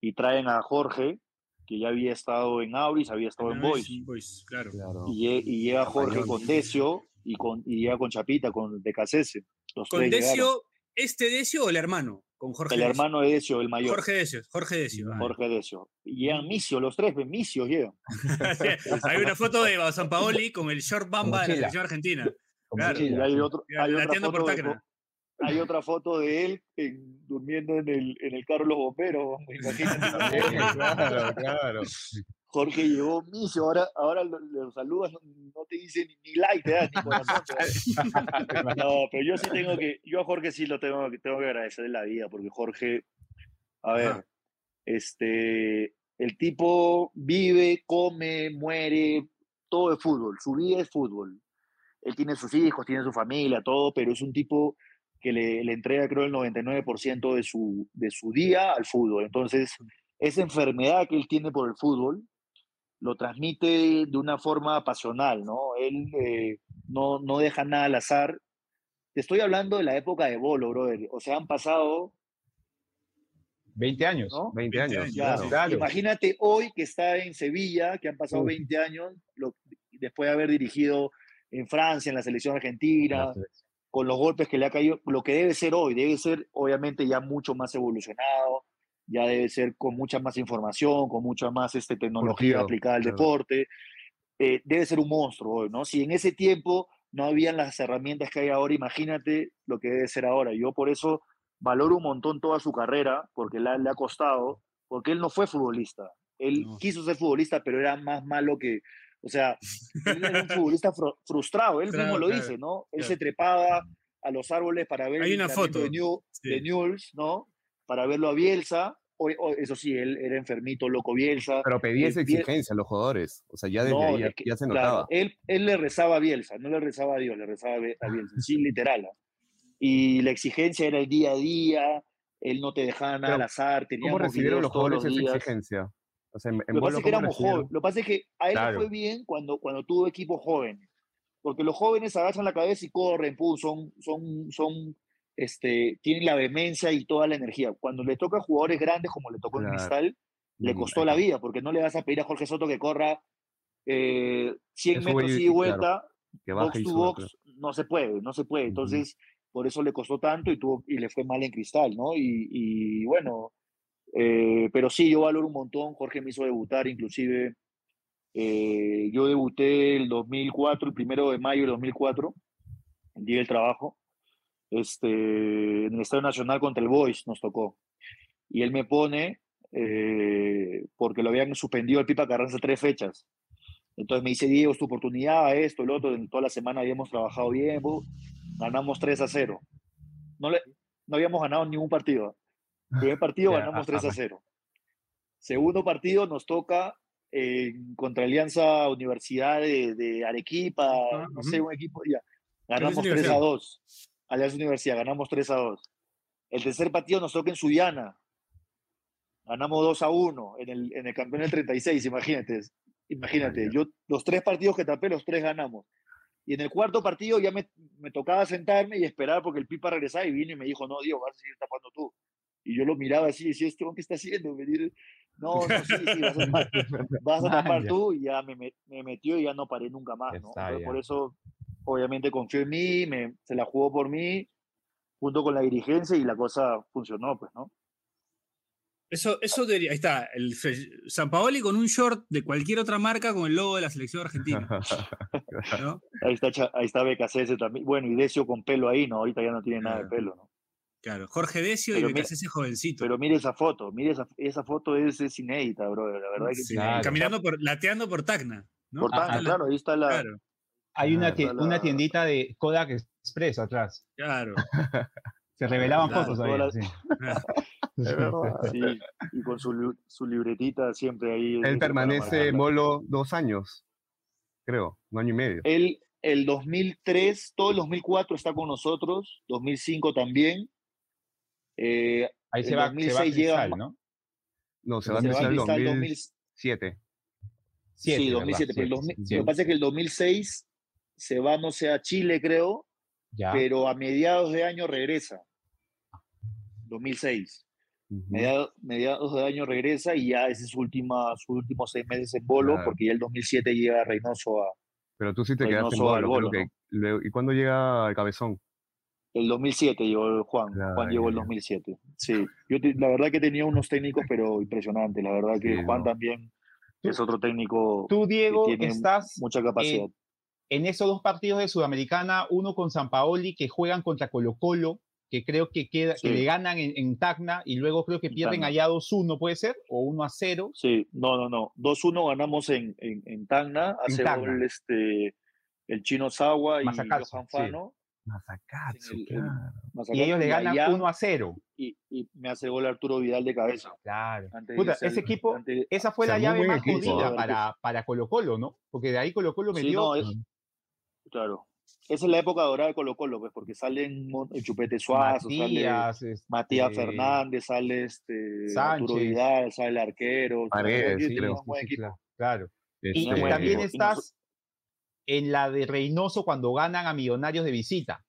y traen a Jorge, que ya había estado en Auris, había estado en Boys. claro. Claro. Y, y llega Jorge con Decio y, con, y llega con Chapita, con Decasese. Con. Decio, ¿este Decio o el hermano? Con Jorge El Decio. hermano de Decio, el mayor. Jorge Decio, Jorge Decio. Jorge Decio. Y llegan Micio, los tres, Micio llegan. Hay una foto de San Paoli con el short bamba de la selección argentina. Claro. Y hay, otro, hay, otra por de, Tacna. Hay otra foto de él en- durmiendo en el, en el carro de los bomberos. Imagínate. Sí, claro, claro. Jorge llegó Micio, ahora, ahora lo, lo saludas, no, te dice ni, like, te da, ni corazón. No, pero yo sí tengo que, yo a Jorge sí lo tengo, que- tengo que agradecer en la vida, porque Jorge, a ver, este, el tipo vive, come, muere, todo es fútbol, su vida es fútbol. Él tiene sus hijos, tiene su familia, todo, pero es un tipo que le, le entrega, creo, el 99% de su, de su día al fútbol. Entonces, esa enfermedad que él tiene por el fútbol, lo transmite de una forma pasional, ¿no? Él eh, no, no deja nada al azar. Te estoy hablando de la época de Bolo, brother. O sea, han pasado, 20 años. ¿no? 20 20 años, años, Ya, claro. Claro. Imagínate hoy que está en Sevilla, que han pasado Uf. 20 años, lo- después de haber dirigido en Francia, en la selección argentina, con los golpes que le ha caído, lo que debe ser hoy, debe ser obviamente ya mucho más evolucionado, ya debe ser con mucha más información, con mucha más este, tecnología aplicada al claro. deporte, eh, debe ser un monstruo hoy, ¿no? Si en ese tiempo no habían las herramientas que hay ahora, imagínate lo que debe ser ahora. Yo por eso valoro un montón toda su carrera, porque la- le ha costado, porque él no fue futbolista. Él No. quiso ser futbolista, pero era más malo que, o sea, él era un futbolista fru- frustrado, él mismo Frustrado, lo claro, dice, ¿no? Él claro. se trepaba a los árboles para ver Hay el una foto, de, New, sí. de Newell's, ¿no? Para verlo a Bielsa. O- o- eso sí, él era enfermito, loco Bielsa. Pero pedía Eh, esa exigencia a los jugadores. O sea, ya desde No, ahí ya, es que, ya se claro, notaba. él, él le rezaba a Bielsa, no le rezaba a Dios, le rezaba a Bielsa, sí, literal. ¿ah? Y la exigencia era el día a día, él no te dejaba nada al azar, ¿Cómo recibieron los jugadores los esa días. exigencia? O sea, en, en Lo que pasa es que ¿cómo éramos jóvenes. Lo que pasa es que a él le Claro. fue bien cuando, cuando tuvo equipo joven. porque los jóvenes agachan la cabeza y corren, pum, son, son, son, este, tienen la vehemencia y toda la energía. Cuando le toca a jugadores grandes, como le tocó en Claro. Cristal, le costó la vida, porque no le vas a pedir a Jorge Soto que corra eh, 100 Que sube metros y- y de claro, vuelta, Que box to box, no se puede, no se puede. Entonces, por eso le costó tanto y, tuvo, y le fue mal en Cristal, ¿no? Y, y bueno, eh, pero sí, yo valoro un montón. Jorge me hizo debutar, inclusive. eh, yo debuté el 2004, el primero de mayo del 2004, el día del trabajo, este, en el Estadio Nacional contra el Boys nos tocó. Y él me pone, eh, porque lo habían suspendido al Pipa Carranza tres fechas. Entonces me dice, Diego, es tu oportunidad, esto, el otro. En toda la semana habíamos trabajado bien, ganamos 3 a 0. No, le, no habíamos ganado ningún partido. Primer partido ganamos ah, 3 a ah, 0. Segundo partido nos toca eh, contra Alianza Universidad de, de Arequipa, Ah, no ujú. sé, un equipo, ya. Ganamos Alianza 3 a Universidad. 2. Alianza Universidad, ganamos 3 a 2. El tercer partido nos toca en Sullana. Ganamos 2 a 1 en el, en el campeón del 36, imagínate. Imagínate, yo los tres partidos que tapé, los tres ganamos. Y en el cuarto partido ya me, me tocaba sentarme y esperar porque el Pipa regresaba y vino y me dijo, no, Diego, vas a seguir tapando tú. Y yo lo miraba así y decía, ¿este hombre qué está haciendo? Me dice, no, no, sí, sí, vas a, vas a tapar Ya. tú y ya me, me metió y ya no paré nunca más, por eso, obviamente, confió en mí, me, se la jugó por mí, junto con la dirigencia y la cosa funcionó, pues, ¿no? Eso, eso debería. Ahí está. El San Paoli con un short de cualquier otra marca con el logo de la selección argentina. ¿no? Ahí está, ahí está BKCS también. Bueno, y Decio con pelo ahí, ¿no? Ahorita ya no tiene nada de Claro. pelo, ¿no? Claro. Jorge Decio Pero y mira- ese jovencito. Pero mire esa foto, mire esa, esa foto es, es inédita, bro. La verdad que Sí, es inédita. Caminando por, lateando por Tacna. ¿no? Por Tacna, Ah, claro, ahí está la. Claro, Hay una, Ah, una tiendita de Kodak Express atrás. claro. Se revelaban Claro, fotos ahí. sí. Sí, y con su, su libretita siempre ahí. Él permanece. Molo dos años, creo, un año y medio. Él, el 2003, todo el 2004 está con nosotros, 2005 también. Eh, Ahí se En va, se va 2006 llega Cristal, ¿no? No, se se va a va Cristal 2007. 2000, Siete, sí, ¿verdad? 2007. pero el Siete, 2000 Lo que pasa es que el 2006 se va, no sé, a Chile, creo, Ya. pero a mediados de año regresa. 2006. Ujú. Mediados, mediados de año regresa y ya ese es su última, sus últimos seis meses en bolo, Claro. porque ya el 2007 llega Reynoso a. Pero tú sí te quedaste en Reynoso al Bolo, que ¿Y cuándo llega el Cabezón? El 2007 llegó el Juan. Ya, Juan llegó el ya, ya. 2007. Sí. Yo te- la verdad que tenía unos técnicos, pero impresionantes. La verdad que Sí, Juan no. también es otro técnico Tú, Diego, tiene estás mucha capacidad. eh, en esos dos partidos de Sudamericana, uno con San Paoli, que juegan contra Colo Colo, que creo que, queda, que Sí. le ganan en, en Tacna, y luego creo que En pierden Tacna. allá 2-1, ¿puede ser? O 1-0. Sí, no, no, no. 2-1 ganamos en, en, en Tacna. Hace Tacna. gol este, el chino Sawa y Johan sí. Fano. Mazzacazzo, el- el- claro. Y Masakatsu, ellos le ganan allá, 1-0. y, y me hace gol Arturo Vidal de cabeza. Claro. De ese equipo, antes- esa fue la llave más equipo, jodida ¿verdad? para, para Colo Colo, ¿no? Porque de ahí Colo Colo Sí, metió no, es- Claro. Esa es la época dorada de Colo Colo, pues, porque salen Chupete Suazo, sale Matías, este, Matías Fernández, sale este Arturo. Vidal, sale el arquero. Paredes, sí, sí, claro, claro. Y, Este, y también estás en la de Reynoso cuando ganan a Millonarios de visita,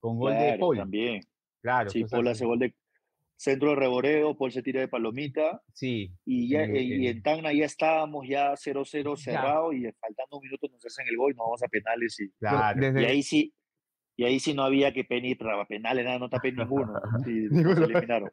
con gol de Paul. También. Claro, Sí, Paul hace gol de centro de reboreo, Paul se tira de palomita sí, y, ya, En el- eh, y en- en Tacna ya estábamos ya 0-0 cerrado y faltando un minuto nos hacen el gol, nos vamos a penales y, claro. desde- y ahí sí y ahí sí no había que penir para penales, nada, no tapé ninguno. y Ninguno. eliminaron.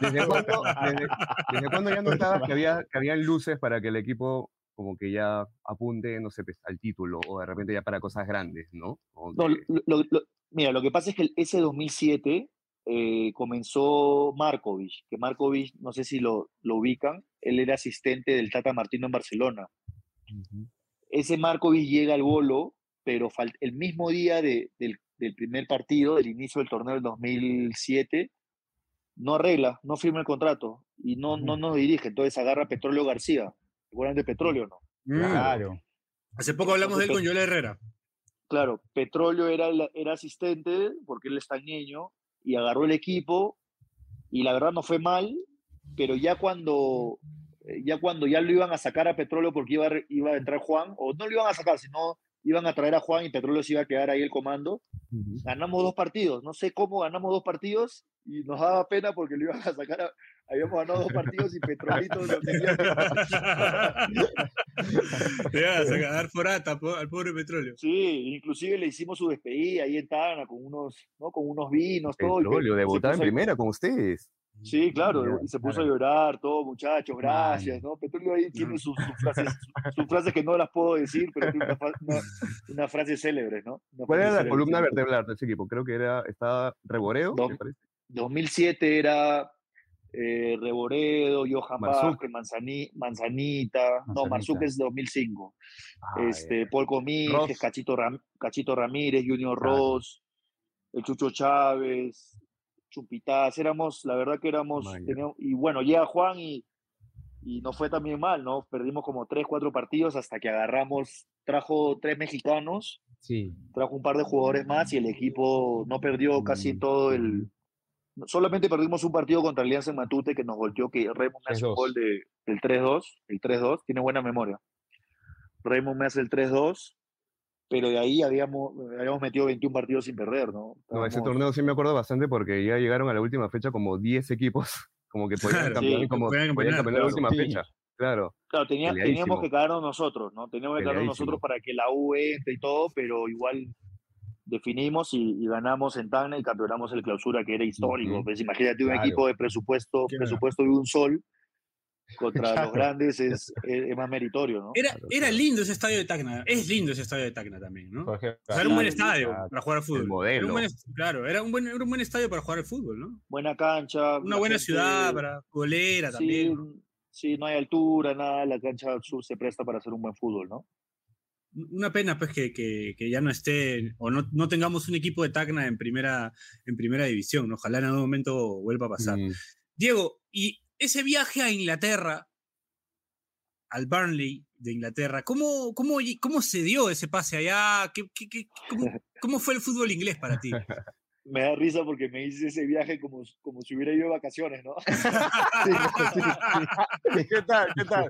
¿Desde cuándo, desde, desde cuándo ya notabas que había, que habían luces para que el equipo como que ya apunte, no sé, pues, al título o de repente ya para cosas grandes, ¿no? No, que- lo- mira, lo que pasa es que ese 2007 eh, comenzó Markovic, que Markovic, no sé si lo, lo ubican, él era asistente del Tata Martino en Barcelona. Ese Markovic llega al bolo, pero el mismo día de- del, del primer partido, del inicio del torneo del 2007, no arregla, no firma el contrato y no, no nos dirige. Entonces agarra a Petróleo García. ¿Se acuerdan de Petróleo no? Mm. Claro. Hace poco hablamos de él con Yola Herrera. Claro, Petróleo era, era asistente porque él es tan niño y agarró el equipo y la verdad no fue mal, pero ya cuando eh, ya cuando ya lo iban a sacar a Petróleo porque iba iba a entrar Juan, o no lo iban a sacar, sino iban a traer a Juan y Petróleo se iba a quedar ahí el comando. Ganamos dos partidos, no sé cómo ganamos dos partidos y nos daba pena porque lo iban a sacar, a- habíamos ganado dos partidos y Petrolito lo tenía. Te vas a dar forata al pobre petróleo. Sí, inclusive le hicimos su despedida ahí en Tana con unos, ¿no? con unos vinos, todo. Petróleo, se debutar en a- primera con ustedes. Sí, claro, y se puso a llorar, todo, muchachos, gracias, ¿no? Petróleo ahí tiene sus, sus frases, sus, sus frases que no las puedo decir, pero tiene una, una, una frase célebre, ¿no? Una ¿Cuál era la columna vertebral de ese equipo? Creo que era, estaba Reboreo, Dos. me parece. 2007 era eh, Reboredo, Johan. Vázquez, Manzani- Manzanita, no, Manzanita. Marzuk es 2005, Ah, este, Paul Comínguez, Ross. Cachito, Ram- Cachito Ramírez, Junior Claro. Ross, el Chucho Chávez, Chumpitaz, éramos, la verdad que éramos, teníamos- y bueno, llega Juan y, y nos fue también mal, ¿no? Perdimos como tres, cuatro partidos hasta que agarramos, trajo tres mexicanos, Sí. trajo un par de jugadores más y el equipo no perdió casi Mm, todo el... Solamente perdimos un partido contra Alianza en Matute que nos volteó, que Raymond me hace un 3-2. gol de, del 3-2, el 3-2, tiene buena memoria. Raymond me hace el 3-2, pero de ahí habíamos, habíamos metido 21 partidos sin perder, ¿no? No, ese torneo sí me acuerdo bastante porque ya llegaron a la última fecha como 10 equipos, como que podían Claro, campeonar, sí, como podían podían campeonar, campeonar la última sí. fecha. Claro, Claro, tenía- teníamos que quedarnos nosotros, ¿no? Teníamos que quedarnos nosotros para que la U entre y todo, pero igual definimos y, y ganamos en Tacna y campeonamos el clausura que era histórico. Ujú. Pues imagínate un Claro. equipo de presupuesto, Claro. presupuesto de un sol contra Claro. los grandes es, es, es más meritorio, ¿no? Era, era lindo ese estadio de Tacna. Es lindo ese estadio de Tacna también, ¿no? O sea, era un buen estadio claro. para jugar al fútbol. Era modelo. un buen claro, era un, buen, era un buen estadio para jugar al fútbol, ¿no? Buena cancha. Una buena gente- ciudad para golera sí, también. ¿no? sí, no hay altura, nada, la cancha sur se presta para hacer un buen fútbol, ¿no? Una pena pues que, que- que ya no esté o no, no tengamos un equipo de Tacna en primera, en primera división. Ojalá en algún momento vuelva a pasar. Mm, Diego, y ese viaje a Inglaterra, al Burnley de Inglaterra, ¿cómo, cómo, cómo se dio ese pase allá? ¿Qué, qué- qué- cómo, cómo fue el fútbol inglés para ti? Me da risa porque me hice ese viaje como, como si hubiera ido de vacaciones, ¿no? ¿Qué tal? ¿Qué tal?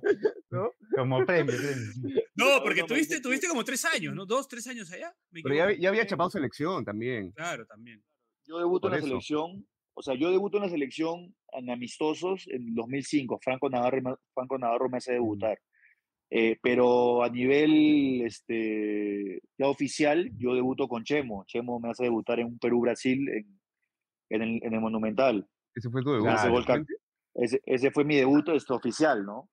como premio, premio. No, porque no, tuviste, tuviste como tres años, ¿no? Dos, tres años allá. ¿Me Pero ya, ya había chapado selección también. Claro, también. Yo debuto Por en la eso. selección, o sea, yo debuto en la selección en amistosos en 2005. Franco Navarro, Franco Navarro me hace debutar. Eh, pero a nivel este, ya oficial, yo debuto con Chemo. Chemo me hace debutar en un Perú-Brasil en, en, el, en el Monumental. Ese fue tu debut. Ese Claro. gol ese, ese fue mi debut este, oficial, ¿no?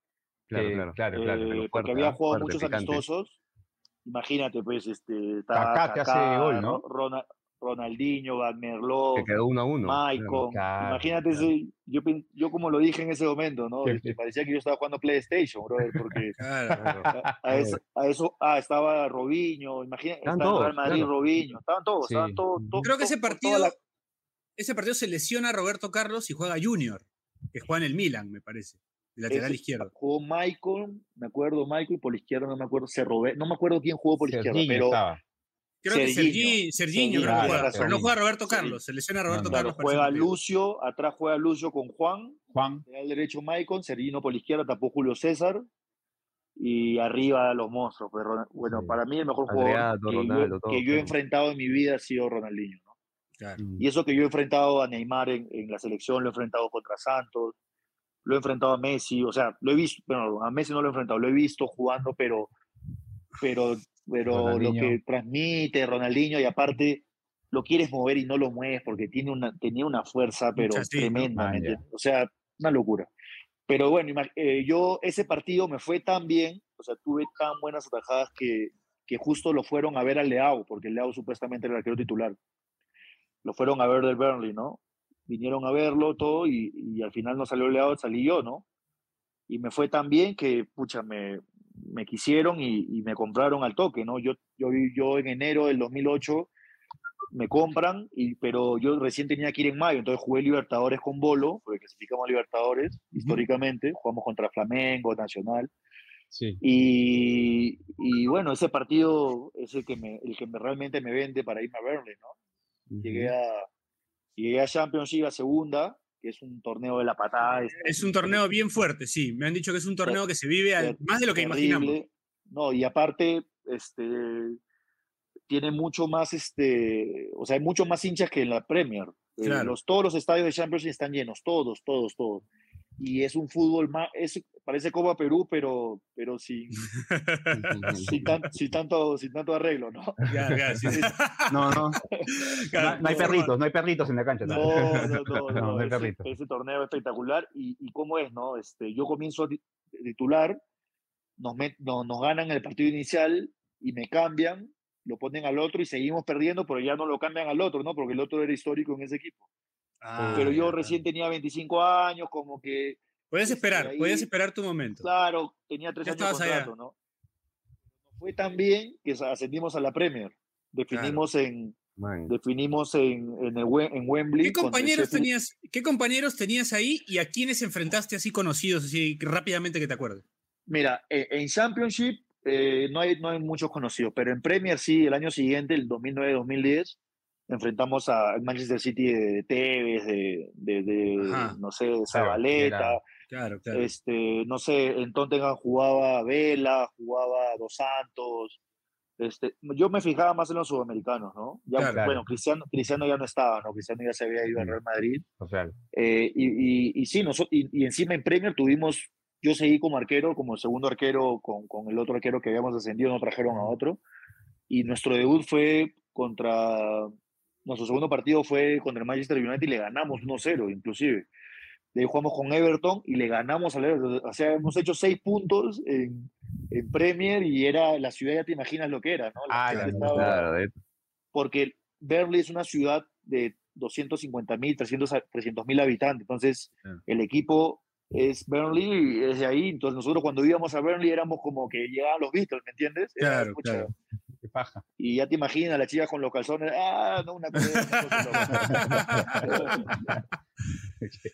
Claro, Eh, claro. claro, claro. Eh, fuerte, porque había jugado Fuerte, muchos picante. amistosos. Imagínate, pues, este, Kaká te hace gol, ¿no? Ro- Rona- Ronaldinho, Wagner Love, Que quedó uno a uno. claro. Maicon. Claro, Imagínate, claro. ese- yo, como lo dije en ese momento, ¿no? Sí, Este, parecía que yo estaba jugando PlayStation, brother, porque Claro. a, a eso, a eso- ah, estaba Robinho, imagínate, Estaban estaba Real todos, Madrid, claro. Robinho, estaban todos, Sí. estaban todos. to- Creo que ese partido, la- ese partido se lesiona a Roberto Carlos y juega Junior, que juega en el Milan, me parece, de lateral ese- izquierdo. Jugó Michael, me acuerdo Michael, y por la izquierda no me acuerdo, se robé, no me acuerdo quién jugó por la izquierda, pero estaba. Creo que Serginho. Sergi- Serginho, Serginho, creo que juega, pero no juega Roberto Serginho. Carlos, se lesiona a Roberto No, claro, Carlos. ese juega. Lucio, atrás juega Lucio con Juan, Juan. al derecho Maicon, Sergino por la izquierda, tapó Julio César. Y arriba los monstruos. pues, bueno, Sí. para mí el mejor Adriano, jugador que, Ronaldo, yo, todo, que yo he claro. enfrentado en mi vida ha sido Ronaldinho. ¿no? Claro. Y eso que yo he enfrentado a Neymar en, en la selección, lo he enfrentado contra Santos, lo he enfrentado a Messi, o sea, lo he visto, bueno, a Messi no lo he enfrentado, lo he visto jugando, pero, pero, pero lo que transmite Ronaldinho y aparte lo quieres mover y no lo mueves porque tiene una, tenía una fuerza, pero Mucha sí, ¿no? tremenda, o sea, una locura. Pero bueno, eh, yo ese partido me fue tan bien, o sea, tuve tan buenas atajadas que, que justo lo fueron a ver al Leao, porque el Leao supuestamente era el arquero titular. Lo fueron a ver del Burnley, ¿no? Vinieron a verlo todo y, y al final no salió el Leao, salí yo, ¿no? Y me fue tan bien que, pucha, me, me quisieron y, y me compraron al toque, ¿no? Yo, yo, yo en enero del 2008 me compran, y, pero yo recién tenía que ir en mayo, entonces jugué Libertadores con Bolo, porque clasificamos a Libertadores históricamente, jugamos contra Flamengo, Nacional, Sí. y, y bueno, ese partido es el que, me, el que me- realmente me vende para irme a Burnley, ¿no? Llegué a, llegué a Championship a segunda, que es un torneo de la patada. Es un torneo bien fuerte, sí. Me han dicho que es un torneo que se vive al- más de lo que imaginamos. No, y aparte, este, tiene mucho más, este, o sea, hay mucho más hinchas que en la Premier. Eh, los, todos los estadios de Champions están llenos, todos, todos, todos. Y es un fútbol más, es, parece Copa Perú, pero, pero sin, sin, tan- sin tanto, sin tanto arreglo, ¿no? Claro, claro, sí, sí. No, no. Claro, No, no hay perritos, no hay perritos en la cancha. No, no, no, No, no, ese, ese torneo espectacular. Y, y cómo es, ¿no? Este, yo comienzo a ti- titular, nos, met- no- nos ganan el partido inicial y me cambian, lo ponen al otro y seguimos perdiendo, pero ya no lo cambian al otro, ¿no? Porque el otro era histórico en ese equipo. Ah, pero yo recién tenía 25 años, como que, Podías este, esperar, ahí- podías esperar tu momento. claro, tenía tres Ya años de estabas allá. contrato, ¿no? No fue tan bien que ascendimos a la Premier. Definimos en Man. definimos en, en, el en Wembley. ¿Qué compañeros, tenías, ¿Qué compañeros tenías ahí y a quiénes enfrentaste así conocidos, así rápidamente que te acuerdes? Mira, eh, en Championship eh, no, hay, no hay muchos conocidos, pero en Premier sí, el año siguiente, el 2009-2010, enfrentamos al Manchester City de Tevez, de, de, de, Ajá. no sé, de Zabaleta, Claro, claro. este, no sé, en Tottenham jugaba Vela, jugaba Dos Santos. Este, yo me fijaba más en los sudamericanos, ¿no? Ya. Bueno, Cristiano, Cristiano ya no estaba, ¿no? Cristiano ya se había ido al. Real Madrid. O sea, Eh, y, y, y sí, noso- y, y encima en Premier tuvimos, yo seguí como arquero, como segundo arquero con, con el otro arquero que habíamos ascendido, nos trajeron a otro. Y nuestro debut fue contra, nuestro segundo partido fue contra el Manchester United y le ganamos 1-0 inclusive. De ahí jugamos con Everton y le ganamos al Everton. O sea, hemos hecho seis puntos en, en Premier y era la ciudad, ya te imaginas lo que era, ¿no? La Ah, ya, estaba- Claro, de- porque Berkeley es una ciudad de 250 mil, 300 mil habitantes, entonces Claro. el equipo es Burnley y es de ahí, entonces nosotros cuando íbamos a Burnley éramos como que llegaban los Beatles, ¿me entiendes? Era, Claro, pucha, claro. Qué paja. Y ya te imaginas, las chicas con los calzones, ah, no, una cosa, una cosa de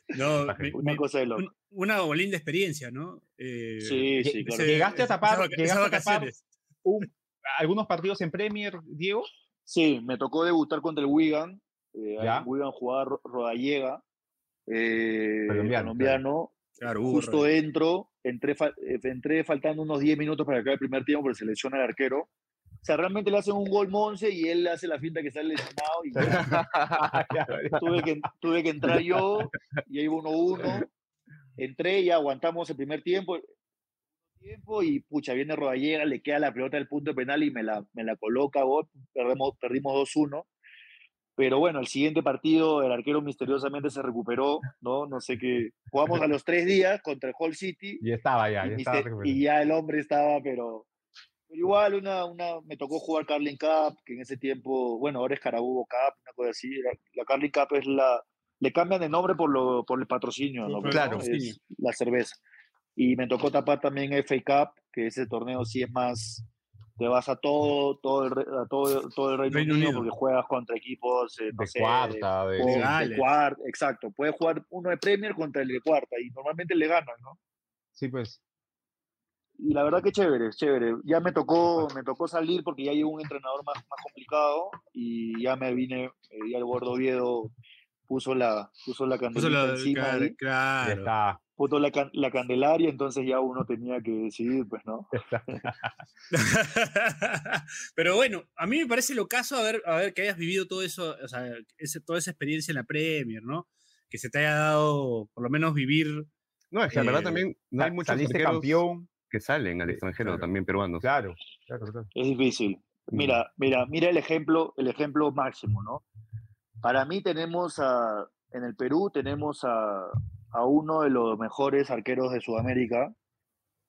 No, loco. Una me- cosa de loco. un- una linda experiencia, ¿no? Eh, Sí, sí, claro. ¿Llegaste a tapar- llegaste esas a tapar? vacaciones. Un- ¿Algunos partidos en Premier, Diego? Sí, me tocó debutar contra el Wigan. Eh, Ya. en Wigan jugaba Ro- Rodallega, eh, Colombiano, colombiano. Claro, Hugo Justo Rodríguez. entro, entré, eh, entré faltando unos 10 minutos para acabar el primer tiempo, pero se lesiona el arquero. O sea, realmente le hacen un gol Monse y él hace la finta que está lesionado y ya. tuve, que, tuve que entrar yo y ahí 1-1. Entré y aguantamos el primer tiempo. tiempo y pucha, viene Rodallega, le queda la pelota del punto penal y me la, me la coloca, gol, perdemos, perdimos 2-1. Pero bueno, el siguiente partido el arquero misteriosamente se recuperó, ¿no? No sé qué. Jugamos a los tres días contra el Hull City Ya estaba, ya, y, ya estaba recuperado. y ya el hombre estaba, pero, pero igual una, una, me tocó jugar Carling Cup, que en ese tiempo, bueno, ahora es Carabubo Cup, una cosa así. La, la Carling Cup es la, le cambian de nombre por, lo, por el patrocinio, ¿no? Por el Claro, patrocinio. es la cerveza. Y me tocó tapar también FA Cup, que ese torneo sí es más, te vas a todo, todo el, a todo, todo el Reino, Reino Unido, Unido. porque juegas contra equipos, eh, no de sé, cuarta, de, o de de cuarta, exacto. Puedes jugar uno de Premier contra el de cuarta y normalmente le ganan, ¿no? sí, pues. Y la verdad que chévere, chévere. Ya me tocó, me tocó salir porque ya llegó un entrenador más, más complicado y ya me vine, ya el Gordo Oviedo puso la, puso la Puso lo- encima, claro, ahí, claro. está. puso la, la candelaria, entonces ya uno tenía que decidir, pues, ¿no? Pero bueno, a mí me parece lo caso a ver, a ver que hayas vivido todo eso, o sea, ese- toda esa experiencia en la Premier, ¿no? Que se te haya dado, por lo menos, vivir. No, es que en verdad Eh, también no hay muchos Saliste arqueros campeón. Que salen al extranjero, claro. también peruanos. Claro, claro, claro. Es difícil. Mira, mira, mira el ejemplo, el ejemplo máximo, ¿no? Para mí tenemos a, en el Perú tenemos a, a uno de los mejores arqueros de Sudamérica.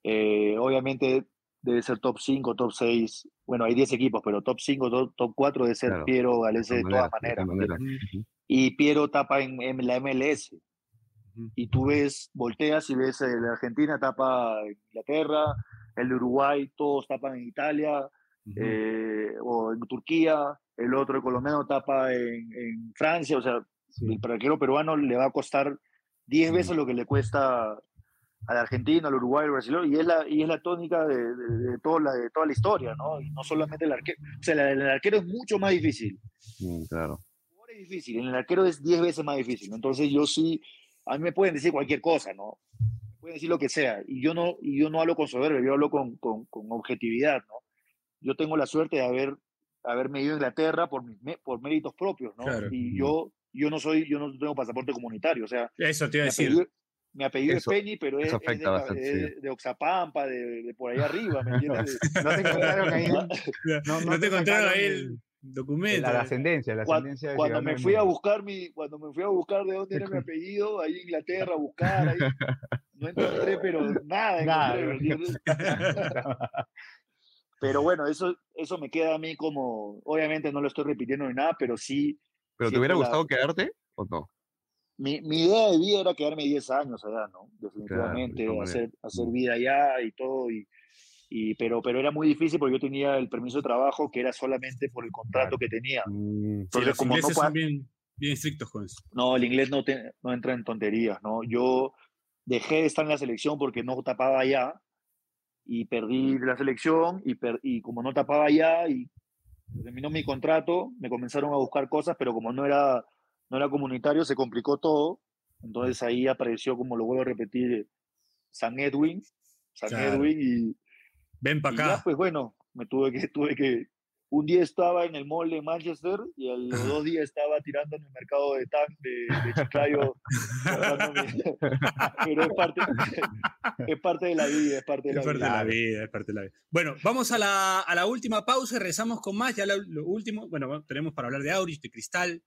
Eh, obviamente debe ser top 5, top 6. Bueno, hay 10 equipos, pero top 5, top, top 4 debe ser Claro. Piero Galese de todas maneras, maneras. de ¿me todas entiendes? Ujú. Y Piero tapa en, en la MLS. Y tú ves, volteas y ves de Argentina tapa Inglaterra, el de Uruguay, todos tapan en Italia, eh, o en Turquía, el otro, el colombiano, tapa en, en Francia, o sea, Sí. el arquero peruano le va a costar 10 veces lo que le cuesta al argentino, al uruguayo, al brasileño, y es la, y es la tónica de, de- de toda la, de toda la historia, ¿no? Y no solamente el arquero, o sea, el, el arquero es mucho más difícil. Mm, claro. El jugador es difícil, el arquero es 10 veces más difícil. Entonces yo sí, a mí me pueden decir cualquier cosa, ¿no? Me pueden decir lo que sea. Y yo no, y yo no hablo con soberbia, yo hablo con, con, con objetividad, ¿no? Yo tengo la suerte de haber haberme ido a Inglaterra por, mis por méritos propios, ¿no? Claro. Y yo, yo no soy, yo no tengo pasaporte comunitario, o sea, Eso te iba a decir. apellido, mi apellido Eso- es Penny, pero es, de, sí. de Oxapampa, de, de por allá arriba, ¿me entiendes? No te encontraron ahí No, no no te te encontraron ahí el- el documento. la, la ascendencia, la Cuando, ascendencia. de cuando me fui a buscar mi, cuando me fui a buscar de dónde era mi apellido, ahí en Inglaterra, a buscar, ahí, no encontré, pero nada, Nada. Pero bueno, eso, eso me queda a mí como, obviamente no lo estoy repitiendo ni nada, pero sí, ¿Pero te hubiera la- gustado quedarte o no? mi, mi idea de vida era quedarme 10 años allá, ¿no? Definitivamente, todas hacer, hacer Mm. vida allá y todo, y, y, pero, pero era muy difícil porque yo tenía el permiso de trabajo que era solamente por el contrato que tenía. Mm, Sí, los como no ingleses pa- son bien, bien estrictos con eso. No, el inglés no, te- no entra en tonterías, ¿no? Yo dejé de estar en la selección porque no tapaba allá y perdí la selección y, per- y como no tapaba allá y terminó mi contrato, me comenzaron a buscar cosas, pero como no era, no era comunitario, se complicó todo. Entonces ahí apareció, como lo vuelvo a repetir, San Edwin, San Claro. Edwin y, Ven para y ya, acá. pues bueno, me tuve que, tuve que, un día estaba en el mall de Manchester y a los dos días estaba tirando en el mercado de Tan de, de Chiclayo. Pero es parte, es parte de la vida, es parte de la Es parte de vida. la vida, es parte de la vida. Bueno, vamos a la, a la última pausa y regresamos con más. Ya lo, lo último, bueno, bueno, tenemos para hablar de Aurich, de Cristal.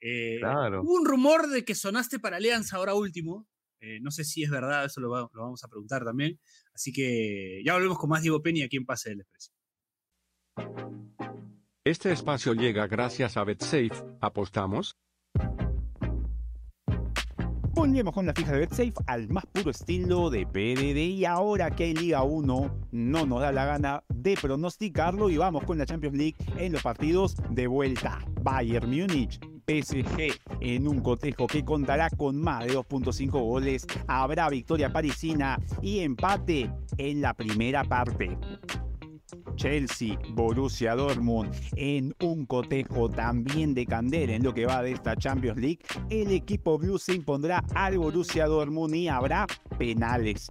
Eh, Claro. Hubo un rumor de que sonaste para Alianza ahora último. Eh, no sé si es verdad, eso lo, va- lo vamos a preguntar también. Así que ya volvemos con más Diego Penny aquí en Pase del Expreso. Este espacio llega gracias a BetSafe. ¿Apostamos? Volvemos con la fija de BetSafe al más puro estilo de PDD y ahora que hay Liga 1 no nos da la gana de pronosticarlo y vamos con la Champions League en los partidos de vuelta. Bayern Múnich, PSG en un cotejo que contará con más de 2.5 goles. Habrá victoria parisina y empate en la primera parte. Chelsea, Borussia Dortmund en un cotejo también de candela en lo que va de esta Champions League. El equipo blue se impondrá al Borussia Dortmund y habrá penales.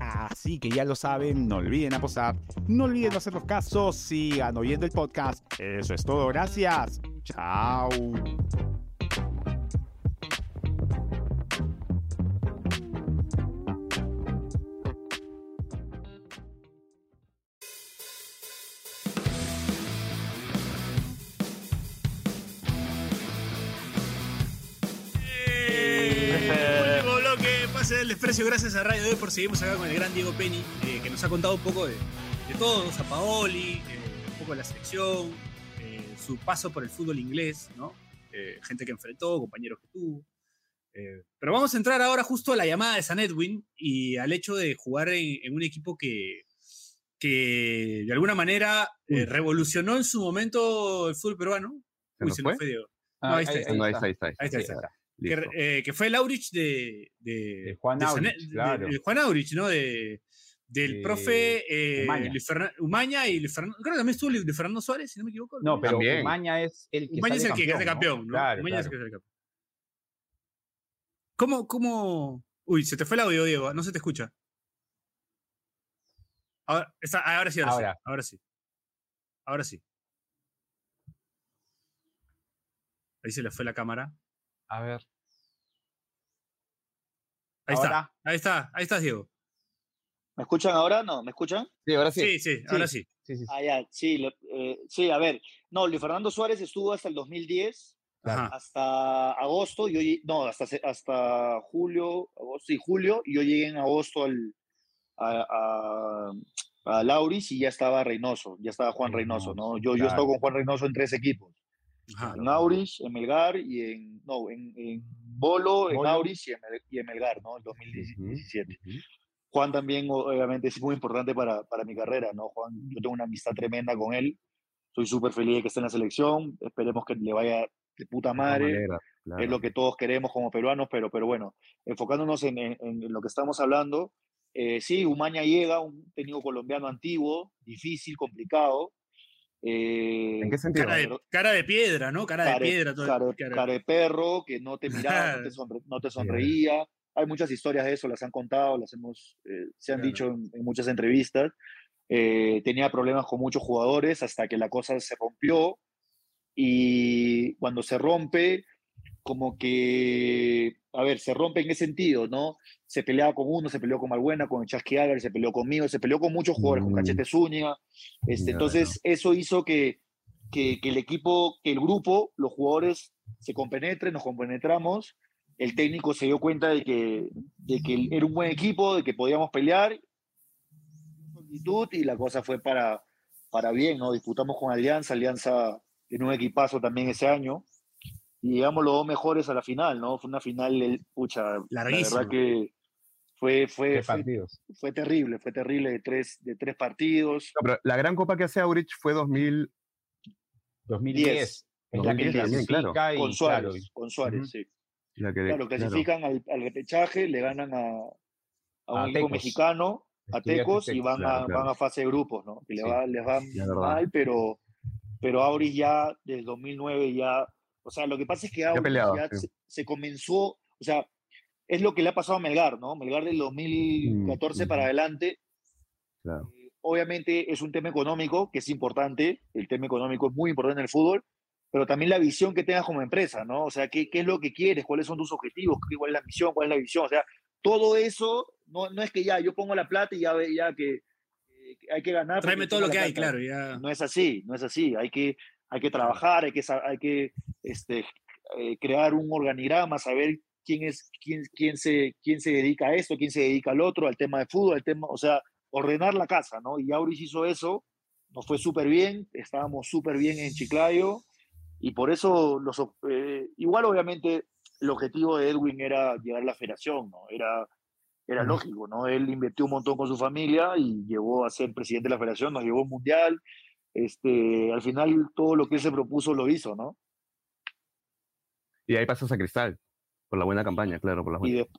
Así que ya lo saben, no olviden apostar, no olviden hacer los casos, sigan oyendo el podcast. Eso es todo, gracias. Chao. Último bloque, Pase del Expreso. Gracias a Radio Depor. Seguimos acá con el gran Diego Penny, eh, que nos ha contado un poco de, de todos, a Paoli, eh, un poco de la selección, eh, su paso por el fútbol inglés, ¿no? Eh, gente que enfrentó, compañeros que tuvo. Eh, pero vamos a entrar ahora justo a la llamada de San Edwin y al hecho de jugar en, en un equipo que, que de alguna manera eh, revolucionó en su momento el fútbol peruano. ¿Se Uy, se nos fue? fue Diego. Ah, No, ahí está, ahí está, ahí está. ahí está. Ahí está, ahí está. Que, eh, que fue el Aurich de, de, De Juan de Aurich, de- claro. de Juan Aurich, ¿no? De, del De profe eh, Umaña. Umaña y Luis Fernando. Creo que también estuvo Luis Luis Fernando Suárez, si no me equivoco. No, pero También. Umaña es el que Umaña es el sale que es de ¿no? campeón, ¿no? Claro, Umaña es el que es de campeón. ¿Cómo, ¿Cómo? Uy, se te fue el audio, Diego. No se te escucha. Ahora, está- ahora sí, ahora, Ahora. sí. Ahora sí. Ahora sí. Ahí se le fue la cámara. A ver. Ahí está. Ahora. Ahí está. Ahí estás, Diego. ¿Me escuchan ahora? No, ¿me escuchan? Sí, ahora sí. Sí, sí, ahora sí. Sí, sí, sí. Ah, ya, sí, eh, sí, a ver. No, Luis Fernando Suárez estuvo hasta el 2010, Ajá. hasta agosto, y yo, no, hasta, hasta julio, agosto, sí, julio, y yo llegué en agosto al, a, a, a Lauris y ya estaba Reynoso, ya estaba Juan Reynoso, ¿no? Yo, yo he Claro. estado con Juan Reynoso en tres equipos, Ajá. en Auris, en Melgar y en, no, en, en Bolo, en Bolo. Auris y en, Mel- y en Melgar, ¿no? El 2017. Ujú. Juan también, obviamente, es muy importante para, para mi carrera, ¿no? Juan, yo tengo una amistad tremenda con él. Estoy súper feliz de que esté en la selección. Esperemos que le vaya de puta De madre. maneras, claro. Es lo que todos queremos como peruanos, pero, pero bueno, enfocándonos en, en- en lo que estamos hablando, eh, sí, Umaña llega, un técnico colombiano antiguo, difícil, complicado. eh, ¿En qué sentido? Cara de, cara de piedra, ¿no? Cara de piedra. todo- care- cara- cara de perro, que no te miraba, no te, sonre- no te sonreía. Hay muchas historias de eso, las han contado, las hemos, eh, se han Claro. dicho en, en muchas entrevistas. eh, tenía problemas con muchos jugadores hasta que la cosa se rompió y cuando se rompe, como que, a ver, se rompe en qué sentido, ¿no? Se peleaba con uno, se peleó con Malbuena, con el Chasqui Álvarez, se peleó conmigo, se peleó con muchos jugadores, con Mm. Cachete Zúñiga. Este, Ya, entonces, eso hizo que, que, que el equipo, que el grupo, los jugadores se compenetren, nos compenetramos. El técnico se dio cuenta de que, de que era un buen equipo, de que podíamos pelear y la cosa fue para, para bien, ¿no? Disputamos con Alianza, Alianza en un equipazo también ese año y llegamos los dos mejores a la final, ¿no? Fue una final, el- pucha, la Larguísima. verdad que fue, fue, fue, fue terrible, fue terrible de tres, de tres partidos. No, pero la gran copa que hace Aurich fue 2000. 2010. Es la que 2010 también, claro. Con Suárez, claro, con Suárez, Ujú. sí. La que, Claro, clasifican Al, al repechaje, le ganan a, a un equipo mexicano, a Tecos, y van, claro, a, claro. van a fase de grupos, ¿no? Que le Sí. va, les va La verdad. mal, pero, pero Auris ya desde 2009 ya, o sea, lo que pasa es que Auris ya sí. se, se comenzó, o sea, es lo que le ha pasado a Melgar, ¿no? Melgar del 2014 Mm, para ujú. adelante, Claro. eh, obviamente es un tema económico que es importante, el tema económico es muy importante en el fútbol, pero también la visión que tengas como empresa, ¿no? O sea, ¿qué, qué es lo que quieres? ¿Cuáles son tus objetivos? ¿Qué- ¿Cuál es la misión? ¿Cuál es la visión? O sea, todo eso no, no es que ya yo pongo la plata y ya, ya que, eh, que hay que ganar. Tráeme todo lo que la hay, plata. claro. Ya. No es así, no es así. Hay que, hay que trabajar, hay que, hay que este, eh, crear un organigrama, saber quién es, quién, quién, se, quién se dedica a esto, quién se dedica al otro, al tema de fútbol, al tema, o sea, ordenar la casa, ¿no? Y Auris hizo eso, nos fue súper bien, estábamos súper bien en Chiclayo, y por eso, los, eh, igual obviamente el objetivo de Edwin era llegar a la federación, ¿no? Era, era lógico, ¿no? Él invirtió un montón con su familia y llegó a ser presidente de la federación, nos llevó a un mundial, este, al final todo lo que él se propuso lo hizo, ¿no? Y ahí pasas a Cristal. Por la buena campaña, claro, por la buena. de-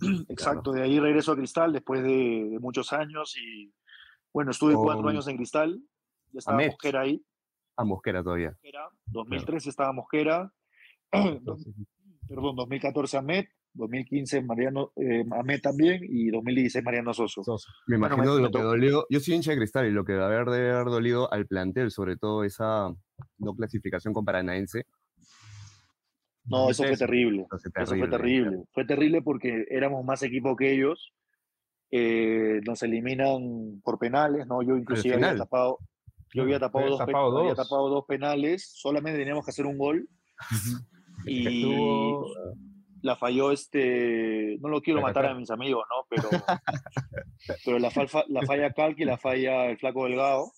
exacto, de ahí regreso a Cristal después de, de muchos años y bueno, estuve cuatro años en Cristal, ya estaba. Mosquera ahí, A Mosquera todavía. Mosquera, 2013 estaba Mosquera, perdón, 2014 Ahmed, 2015 Mariano eh, Ahmed también y 2016 Mariano Soso. Soso. Me Bueno, imagino me- lo que dolió. Yo soy hincha de Cristal y lo que debe haber, debe haber dolido al plantel, sobre todo esa no clasificación con Paranaense. No, eso fue 2013. terrible. Eso fue terrible. Fue terrible porque éramos más equipo que ellos. eh, nos eliminan por penales, ¿no? Yo inclusive había tapado, yo había tapado, dos, tapado había dos. tapado dos penales, solamente teníamos que hacer un gol. y Estuvo- la falló este, no lo quiero matar a mis amigos, ¿no? Pero, pero la, falfa- la falla Calqui, la falla el flaco Delgado.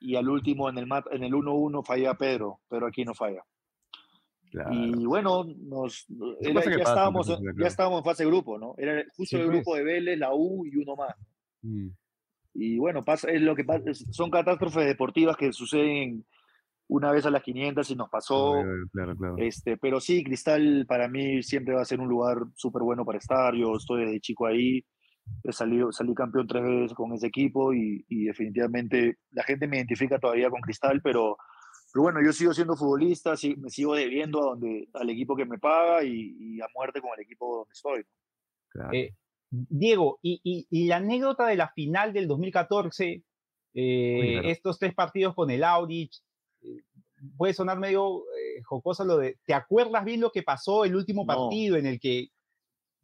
Y al último en el mat- en el 1-1 falla Pedro, pero aquí no falla. Claro. Y bueno, nos, era- ya, pasan, estábamos, ya estábamos en fase de grupo, ¿no? Era justo Sí, el pues. grupo de Vélez, la U y uno más. Mm. Y bueno, pasa, es lo que pasa, son catástrofes deportivas que suceden una vez a las 500 y nos pasó. Claro, claro. Este, pero sí, Cristal para mí siempre va a ser un lugar súper bueno para estar. Yo estoy desde chico ahí. He salido, salí campeón tres veces con ese equipo y, y definitivamente la gente me identifica todavía con Cristal, pero, pero bueno, yo sigo siendo futbolista, sí, me sigo debiendo a donde, al equipo que me paga y, y a muerte con el equipo donde estoy. claro. Eh, Diego, y, y- y la anécdota de la final del 2014, eh, estos tres partidos con el Aurich, eh, puede sonar medio eh, jocoso lo de, ¿te acuerdas bien lo que pasó el último No. partido en el que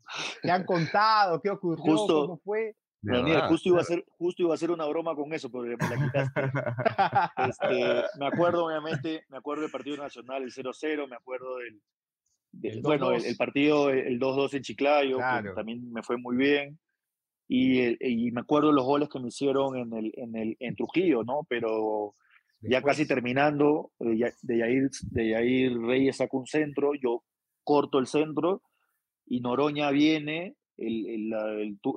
te han contado qué ocurrió, Justo- cómo fue? Daniel, justo, iba a justo iba a hacer una broma con eso, pero me la quitaste. Este, me acuerdo, obviamente, me acuerdo del partido nacional, el 0-0, me acuerdo del. El bueno, el, 2-2. el partido, el 2-2 en Chiclayo, que Claro. también me fue muy bien. Y, el- y me acuerdo los goles que me hicieron en, el, en, el, en Trujillo, ¿no? Pero ya casi Después, terminando, eh, de Yair, de Yair Reyes saca un centro, yo corto el centro y Noroña viene, el, el,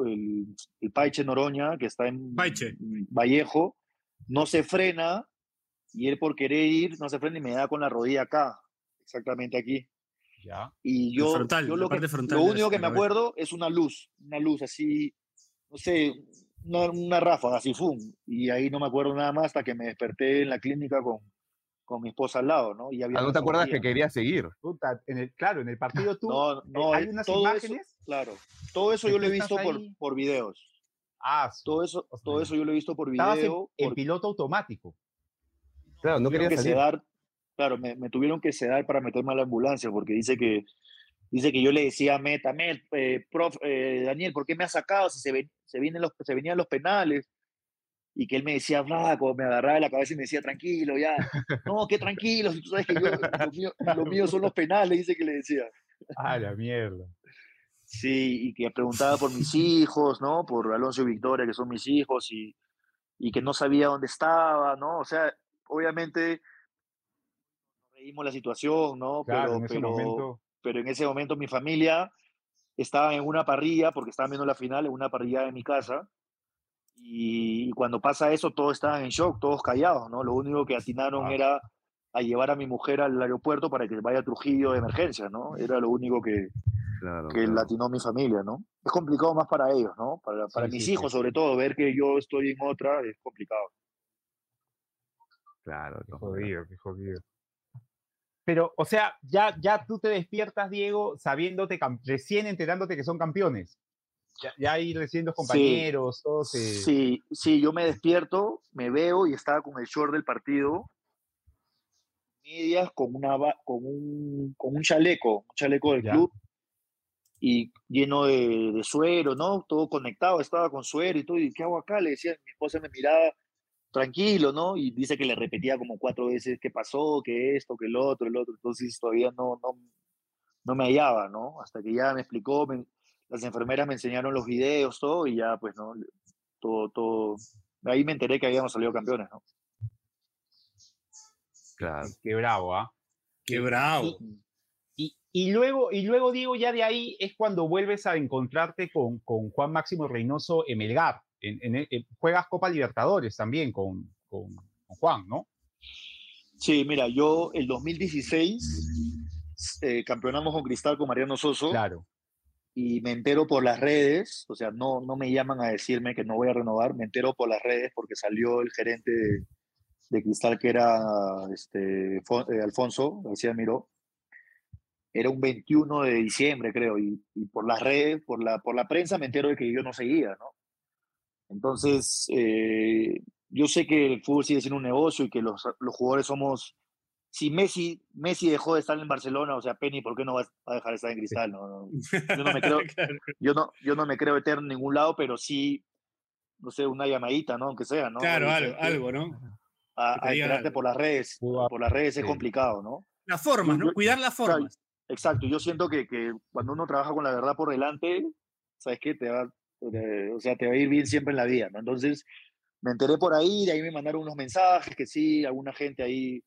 el- el Paiche Noroña, que está en Paiche. Vallejo, no se frena y él por querer ir no se frena y me da con la rodilla acá, exactamente aquí. Ya. Y yo, frontal, yo lo, que, lo único que me acuerdo es una luz, una luz así, no sé, una, una ráfaga así, ¡fum! Y ahí no me acuerdo nada más hasta que me desperté en la clínica con, con mi esposa al lado, ¿no? Y había Ah, ¿no te acuerdas que quería seguir? Puta, en el, claro, en el partido tú, No, no, hay eh, unas todo eso- imágenes claro, todo eso que yo lo he visto por, por videos. Ah, Todo eso, O sea, todo eso yo lo he visto por estabas en, video. en por- piloto automático. Claro, no quería que salir. sedar, claro, me, me tuvieron que sedar para meterme a la ambulancia porque dice que, dice que yo le decía a Meta, Met, eh, prof, eh, Daniel, ¿por qué me has sacado si se, ven- se, vienen los, se venían los penales? Y que él me decía, flaco, me agarraba de la cabeza y me decía, tranquilo, ya. No, qué tranquilo, si tú sabes que yo, lo mío, lo mío son los penales, dice que le decía. Ah, la mierda. Sí, y que preguntaba por mis hijos, ¿no? Por Alonso y Victoria, que son mis hijos, y, y que no sabía dónde estaba, ¿no? O sea, obviamente reímos la situación, ¿no? Claro, pero, en ese pero, momento. pero en ese momento mi familia estaba en una parrilla, porque estaban viendo la final, en una parrilla de mi casa, y, y cuando pasa eso, todos estaban en shock, todos callados, ¿no? Lo único que atinaron Ah. era a llevar a mi mujer al aeropuerto para que vaya a Trujillo de emergencia, ¿no? Era lo único que, Claro, que claro. latinó mi familia, ¿no? Es complicado más para ellos, ¿no? Para, para Sí, mis sí, hijos, sí. sobre todo, ver que yo estoy en otra es complicado. Claro, Qué jodido, qué jodido. Pero, o sea, ya, ya tú te despiertas, Diego, sabiéndote, recién enterándote que son campeones. Ya, ya ahí recién los Sí. compañeros, todos. eh, Sí, sí, yo me despierto, me veo y estaba con el short del partido, medias, con, una, con, un, con un chaleco, un chaleco del Ya. club, y lleno de, de suero, ¿no? Todo conectado, estaba con suero y todo, y ¿qué hago acá? Le decía, mi esposa me miraba tranquilo, ¿no? Y dice que le repetía como cuatro veces qué pasó, que esto, que el otro, el otro, entonces todavía no, no, no me hallaba, ¿no? Hasta que ya me explicó, me- las enfermeras me enseñaron los videos, todo, y ya, pues, ¿no? Todo, todo, ahí me enteré que habíamos salido campeones, ¿no? Claro. Qué bravo, ¿ah? Qué bravo. Y, y luego, y luego, Diego, ya de ahí es cuando vuelves a encontrarte con, con Juan Máximo Reynoso en Melgar. En, en- en- juegas Copa Libertadores también con, con- con Juan, ¿no? Sí, mira, yo el 2016 eh, campeonamos con Cristal con Mariano Soso. Claro. y me entero por las redes, o sea, no, no me llaman a decirme que no voy a renovar, me entero por las redes porque salió el gerente de, de Cristal que era este, eh, Alfonso García Miró. Era un 21 de diciembre, creo, y, y por las redes, por la, por la prensa me entero de que yo no seguía, ¿no? Entonces, eh, yo sé que el fútbol sigue siendo un negocio y que los, los jugadores somos si Messi, Messi dejó de estar en Barcelona, o sea, Penny, ¿por qué no va a dejar de estar en Cristal? No, no. Yo, no me creo, yo, no, yo no me creo eterno en ningún lado, pero sí, no sé, una llamadita, ¿no? Aunque sea, ¿no? Claro, algo, algo, ¿no? A, a digan enterarte algo. por las redes, por las redes es sí. complicado, ¿no? Las formas, Yo- ¿no? Cuidar las formas. Exacto, yo siento que, que cuando uno trabaja con la verdad por delante, ¿sabes qué? Te va, o sea, te va a ir bien siempre en la vida, ¿no? Entonces, me enteré por ahí, de ahí me mandaron unos mensajes que sí, alguna gente ahí,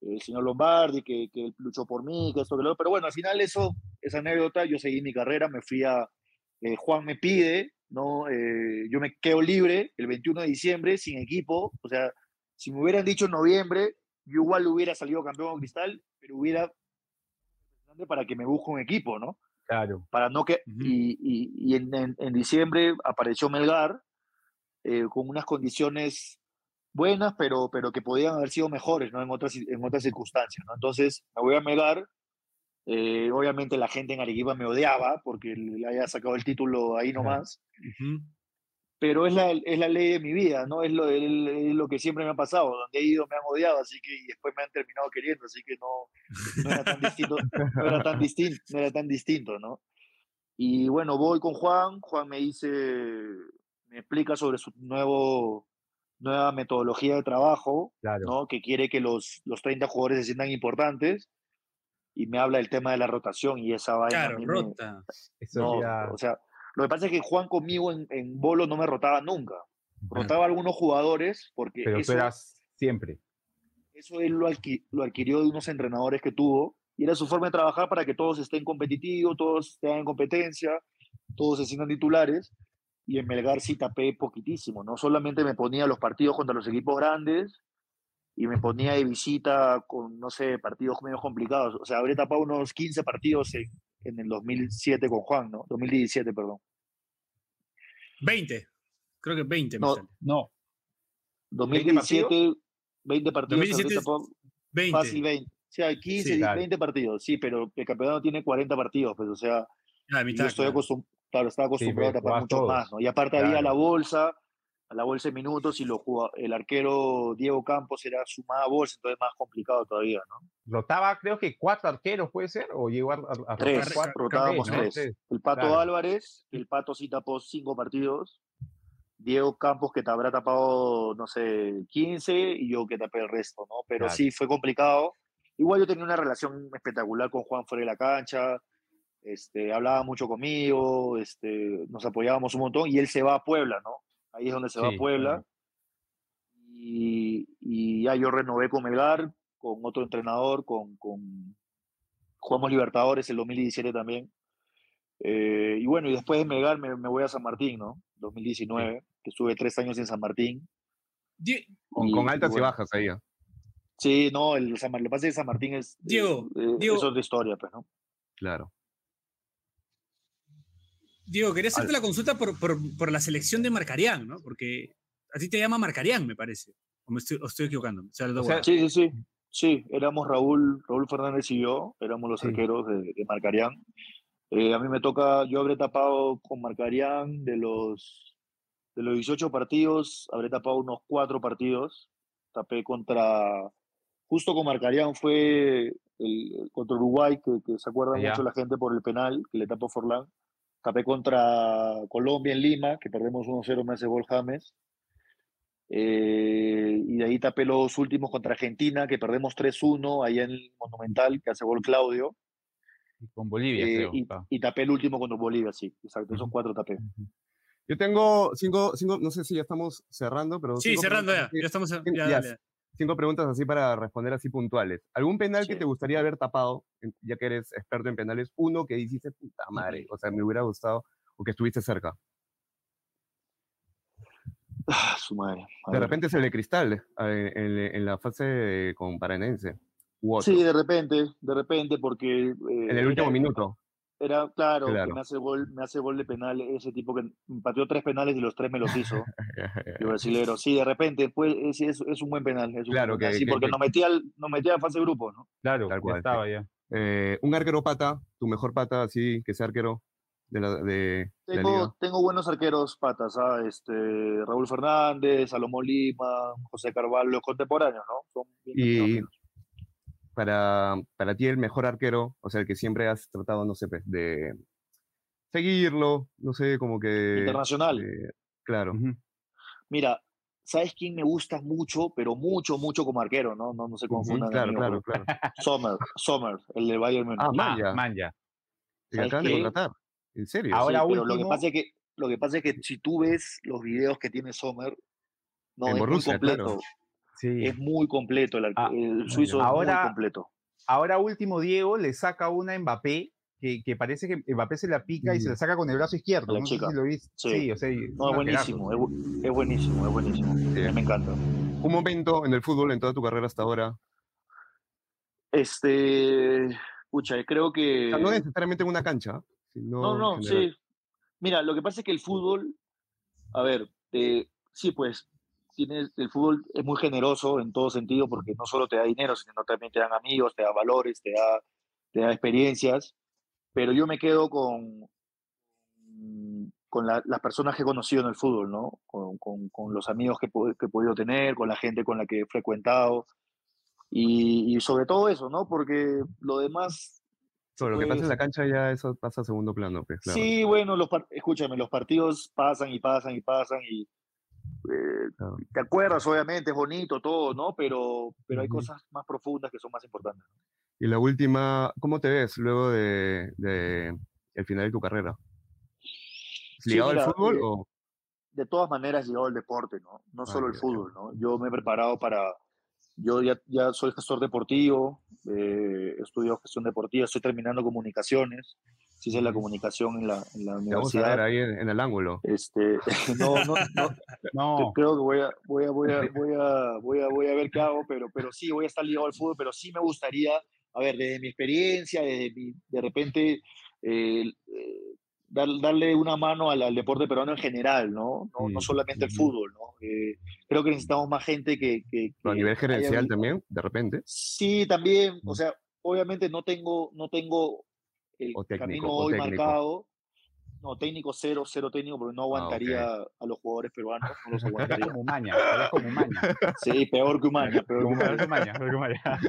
el señor Lombardi, que, que luchó por mí, que esto, que lo otro, pero bueno, al final eso, esa anécdota, yo seguí mi carrera, me fui a, eh, Juan me pide, ¿no? Eh, yo me quedo libre el 21 de diciembre, sin equipo, o sea, si me hubieran dicho en noviembre, yo igual hubiera salido campeón con Cristal, pero hubiera para que me busque un equipo, ¿no? Claro. Para no que, Ujú. y, y- y en, en- en diciembre apareció Melgar eh, con unas condiciones buenas, pero, pero que podían haber sido mejores, ¿no? En otras, en otras circunstancias, ¿no? Entonces me voy a Melgar. eh, obviamente la gente en Arequipa me odiaba porque le había sacado el título ahí nomás, Ujú. Pero es la, es la ley de mi vida, ¿no? Es lo, es lo que siempre me ha pasado. Donde he ido me han odiado, así que y después me han terminado queriendo, así que no, no era tan distinto, no era tan distinto, no era tan distinto, ¿no? Y bueno, voy con Juan, Juan me dice, me explica sobre su nuevo, nueva metodología de trabajo, Claro. ¿no? Que quiere que los, los 30 jugadores se sientan importantes y me habla del tema de la rotación y esa vaina. a Claro, me- rota. Eso no, ya- o sea, lo que pasa es que Juan conmigo en, en bolo no me rotaba nunca. Rotaba a algunos jugadores porque pero eso, tú eras siempre. eso él lo, adqui- lo adquirió de unos entrenadores que tuvo y era su forma de trabajar para que todos estén competitivos, todos estén en competencia, todos se sientan titulares. Y en Melgar sí tapé poquitísimo, no solamente me ponía los partidos contra los equipos grandes y me ponía de visita con, no sé, partidos menos complicados. O sea, habré tapado unos 15 partidos en, en el 2007 con Juan, ¿no? 2017, perdón. 20. Creo que 20 me No, sale. No. 2017, 20 partidos. 2017 habré tapado 20. fácil 20. O sea, 15, Sí, claro. 20 partidos, sí, pero el campeonato tiene 40 partidos, pues, o sea, Ah, mitad, yo estoy, claro. acostum- Claro, estaba acostumbrado pues, a tapar mucho todos. más, ¿no? Y aparte había Claro. la bolsa, a la bolsa de minutos y lo jugaba- el arquero Diego Campos era sumada bolsa, entonces más complicado todavía, ¿no? Rotaba, creo que cuatro arqueros, ¿puede ser? ¿O llegó a, a- a Tres, rotar rotábamos Tres, ¿no? tres. Tres. El Pato claro. Álvarez, el Pato sí tapó cinco partidos, Diego Campos que te habrá tapado, no sé, 15 y yo que tapé el resto, ¿no? Pero Claro. sí, fue complicado. Igual yo tenía una relación espectacular con Juan fuera de la cancha, este, hablaba mucho conmigo, este, nos apoyábamos un montón y él se va a Puebla, ¿no? Ahí es donde se va a Puebla. claro. Y, y ya yo renové con Melgar, con otro entrenador, con, con jugamos Libertadores el 2017 también. Eh, y bueno, y después de Melgar me, me voy a San Martín, ¿no? 2019, que estuve tres años en San Martín. Die- Con, Y- con y altas y bueno, bajas ahí. ¿ah? Sí, no, el San, lo que pasa es que San Martín es, Diego, eh, Diego. es otra historia, pues, ¿no? Claro. Diego, quería hacerte la consulta por, por, por la selección de Marcarián, ¿no? Porque a ti te llama Marcarián, me parece. O me estoy, o estoy equivocando. O sea, O sea, Sí, sí, sí. Sí, éramos Raúl, Raúl Fernández y yo, éramos los Sí. arqueros de, de Marcarián. Eh, a mí me toca, yo habré tapado con Marcarián de los, de los 18 partidos, habré tapado unos cuatro partidos. Tapé contra, justo con Marcarián fue el, contra Uruguay, que, que se acuerda mucho la gente por el penal que le tapó Forlán. Tapé contra Colombia en Lima, que perdemos 1-0, me hace gol James. Eh, y de ahí tapé los últimos contra Argentina, que perdemos 3-1 allá en el Monumental, que hace gol Claudio. Con Bolivia, Eh, creo. y, Ah. y tapé el último contra Bolivia, sí, exacto, Ujú. cuatro tapé. Yo tengo cinco, cinco, no sé si ya estamos cerrando, pero. Sí, cerrando ya. Ya estamos. Ya, ya, dale. Cinco preguntas así para responder así puntuales. ¿Algún penal que te gustaría haber tapado, ya que eres experto en penales? Uno que dijiste, puta madre, o sea, me hubiera gustado, o que estuviste cerca. Ah, su madre. a De ver. repente es el de Cristal, eh, en, en la fase con Paranense. Sí, de repente, de repente, porque... eh, en el último era- minuto. Era, claro, que me hace gol, me hace gol de penal, ese tipo que pateó tres penales y los tres me los hizo, el brasilero. Sí, de repente, pues, es, es, es un buen penal. Es un Claro, buen penal, que- sí, que- porque que- nos metía, al- nos metía a fase de grupo, ¿no? Claro, Tal ya cual, sí. estaba ya. Eh, un arquero pata, tu mejor pata, así, que sea arquero de la, de. Tengo, tengo buenos arqueros patas, ¿ah? este, Raúl Fernández, Salomón Lima, José Carvalho, los contemporáneos, ¿no? Son bien Y. para, para ti el mejor arquero, o sea, el que siempre has tratado, no sé, pues, de seguirlo, no sé, como que... Internacional. eh, claro. Mira, ¿sabes quién me gusta mucho, pero mucho, mucho como arquero, ¿no? No, no se confundan. claro, amigo, claro, claro. Sommer, Sommer, el de Bayern Múnich. Ah, Ah, man, ya. man, ya. Que ¿sabes acaban de contratar. ¿En serio? Ahora Sí, pero lo que pasa es que lo que pasa es que si tú ves los videos que tiene Sommer, no En es Borussia, muy completo. claro. Sí. Es muy completo el, Ah, el suizo es Ahora- muy completo. Ahora último, Diego le saca una a Mbappé, que, que parece que Mbappé se la pica y se la saca con el brazo izquierdo. La No chica. sé si lo viste. Sí. Sí, o sea, No, es buenísimo, es, bu- es buenísimo, es buenísimo. Sí. Me encanta. Un momento en el fútbol, en toda tu carrera hasta ahora. Este, pucha, creo O que... sea, no necesariamente en una cancha, sino No, no, sí. Mira, lo que pasa es que el fútbol, a ver, eh, sí, pues, tienes, el fútbol es muy generoso en todo sentido porque no solo te da dinero, sino también te dan amigos, te da valores, te da, te da experiencias, pero yo me quedo con, con la- las personas que he conocido en el fútbol, ¿no? Con, con- con los amigos que, que he podido tener, con la gente con la que he frecuentado, y, y sobre todo eso, ¿no? Porque lo demás Todo lo que pasa en pues- la cancha ya eso pasa a segundo plano, pues, claro. Sí, bueno, los escúchame, los partidos pasan y pasan y pasan y eh, Claro. te acuerdas, obviamente, es bonito todo, ¿no? Pero, pero hay cosas más profundas que son más importantes. Y la última, ¿cómo te ves luego de, de el final de tu carrera? Sí, ¿Ligado mira, al fútbol eh, o...? De todas maneras, llegado el deporte, ¿no? No Ah, solo el fútbol, ¿no? Yo me he preparado para. Yo ya, ya soy gestor deportivo, eh, estudio gestión deportiva, estoy terminando comunicaciones, sí hice la comunicación en la, en la Te vamos a ver universidad. ahí en, en el ángulo. Este, no, no, no, No, creo que voy a, voy a, voy a, voy a, voy a, voy a ver qué hago, pero, pero sí, voy a estar ligado al fútbol, pero sí me gustaría, a ver, desde mi experiencia, desde mi, de repente, eh, eh, dar- darle una mano al, al deporte peruano en general, ¿no? No, no Mm, solamente el fútbol, ¿no? Eh, creo que necesitamos más gente que... que, Pero a que nivel gerencial también, de repente. Sí, también, Mm. o sea, obviamente no tengo, no tengo el O técnico, camino hoy marcado. No, técnico cero, cero técnico, porque no Ah, aguantaría a los jugadores peruanos, no los aguantaría. como eres como Umaña. Sí, peor que Umaña, peor que Como que Umaña.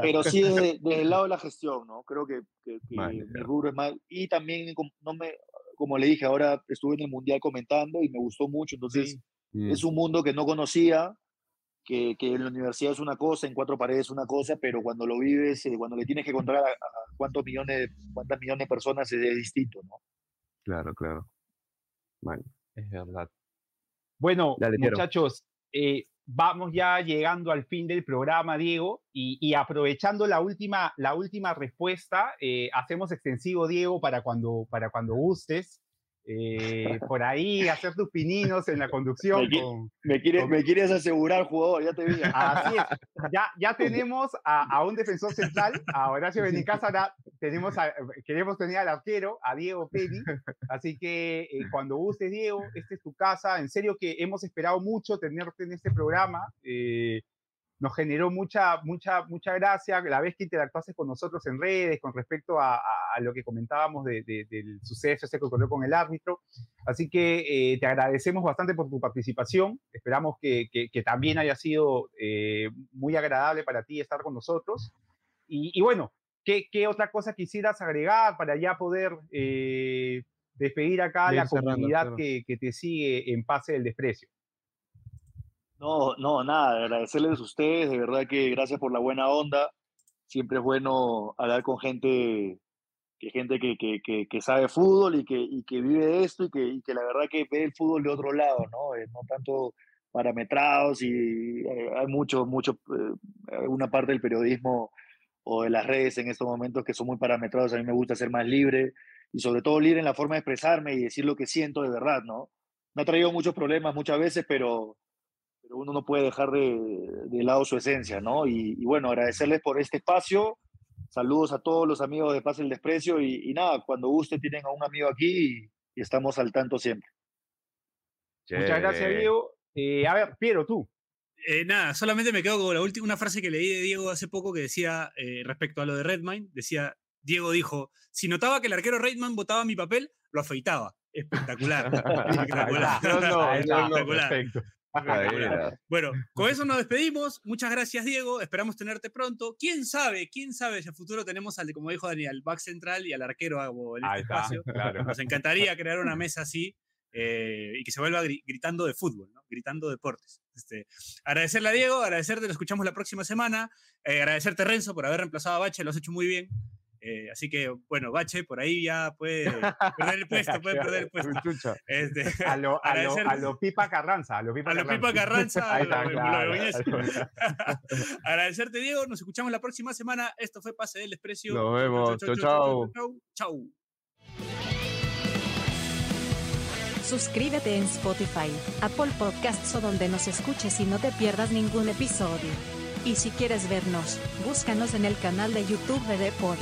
Pero sí desde, desde el lado de la gestión, ¿no? Creo que, que- que Vale, mi rubro es más... Y también, no me, como le dije, ahora estuve en el Mundial comentando y me gustó mucho, entonces Sí. Mm. es un mundo que no conocía, que, que en la universidad es una cosa, en cuatro paredes es una cosa, pero cuando lo vives, eh, cuando le tienes que contar a, a cuántos millones, cuántas millones de personas es, es distinto, ¿no? Claro, claro. Bueno, Es verdad. Bueno, Dale, muchachos, eh, vamos ya llegando al fin del programa, Diego, y, aprovechando la última, la última respuesta, eh, hacemos extensivo, Diego, para cuando, para cuando gustes. Eh, por ahí hacer tus pininos en la conducción. Me qui- con- Me quieres, quieres asegurar, jugador, ya te vi. Así es. Ya, ya tenemos a, a un defensor central, a Horacio Benicasa, ahora tenemos a- queremos tener al arquero, a Diego Penny. Así que eh, cuando gustes, Diego, esta es tu casa. En serio que hemos esperado mucho tenerte en este programa. eh, nos generó mucha, mucha, mucha gracia la vez que interactuaste con nosotros en redes con respecto a, a- a lo que comentábamos de- de- del suceso ese que ocurrió con el árbitro. Así que eh, te agradecemos bastante por tu participación. Esperamos que, que- que también haya sido eh, muy agradable para ti estar con nosotros. Y, y bueno, ¿qué, qué otra cosa quisieras agregar para ya poder eh, despedir acá a la cerrando, comunidad que, que te sigue en Pase del Desprecio? No, no, nada, agradecerles a ustedes, de verdad que gracias por la buena onda. Siempre es bueno hablar con gente que gente que, que, que, que sabe fútbol y que, y que vive esto y que, y que la verdad que ve el fútbol de otro lado, ¿no? Eh, no tanto parametrados y eh, hay mucho, mucho, eh, una parte del periodismo o de las redes en estos momentos que son muy parametrados. A mí me gusta ser más libre y sobre todo libre en la forma de expresarme y decir lo que siento de verdad, ¿no? Me ha traído muchos problemas muchas veces, pero, pero uno no puede dejar de, de lado su esencia, ¿no? Y, y bueno, agradecerles por este espacio. Saludos a todos los amigos de Paz el Desprecio y, y nada, cuando guste tienen a un amigo aquí y, y estamos al tanto siempre. Muchas gracias, Diego. Eh, a ver, Piero, tú. Eh, nada, solamente me quedo con la última una frase que leí de Diego hace poco que decía eh, respecto a lo de Redmine, decía, Diego dijo, si notaba que el arquero Redmine botaba mi papel, lo afeitaba. Espectacular. espectacular. No, no, Ahí está, no, no. espectacular. perfecto. Bueno, con eso nos despedimos. Muchas gracias, Diego. Esperamos tenerte pronto. ¿Quién sabe? ¿Quién sabe? Si a futuro tenemos, al, como dijo Daniel, al back central y al arquero en Ahí este está, espacio. claro. Nos encantaría crear una mesa así eh, y que se vuelva gri- gritando de fútbol, ¿no? gritando deportes. Este, agradecerle a Diego, agradecerte, lo escuchamos la próxima semana. Eh, agradecerte, Renzo, por haber reemplazado a Bache, lo has hecho muy bien. Eh, así que, bueno, Bache, por ahí ya puede perder el puesto, puede perder el puesto. Chucha. Este, A lo, a, lo, a lo Pipa Carranza. A lo Pipa a lo Pipa Carranza, está, lo- claro. lo Beñez. Agradecerte, Diego. Nos escuchamos la próxima semana. Esto fue Pase del Desprecio. Nos vemos. Chau, chau. chau, chau. Suscríbete en Spotify, Apple Podcasts o donde nos escuches y no te pierdas ningún episodio. Y si quieres vernos, búscanos en el canal de YouTube de Deport.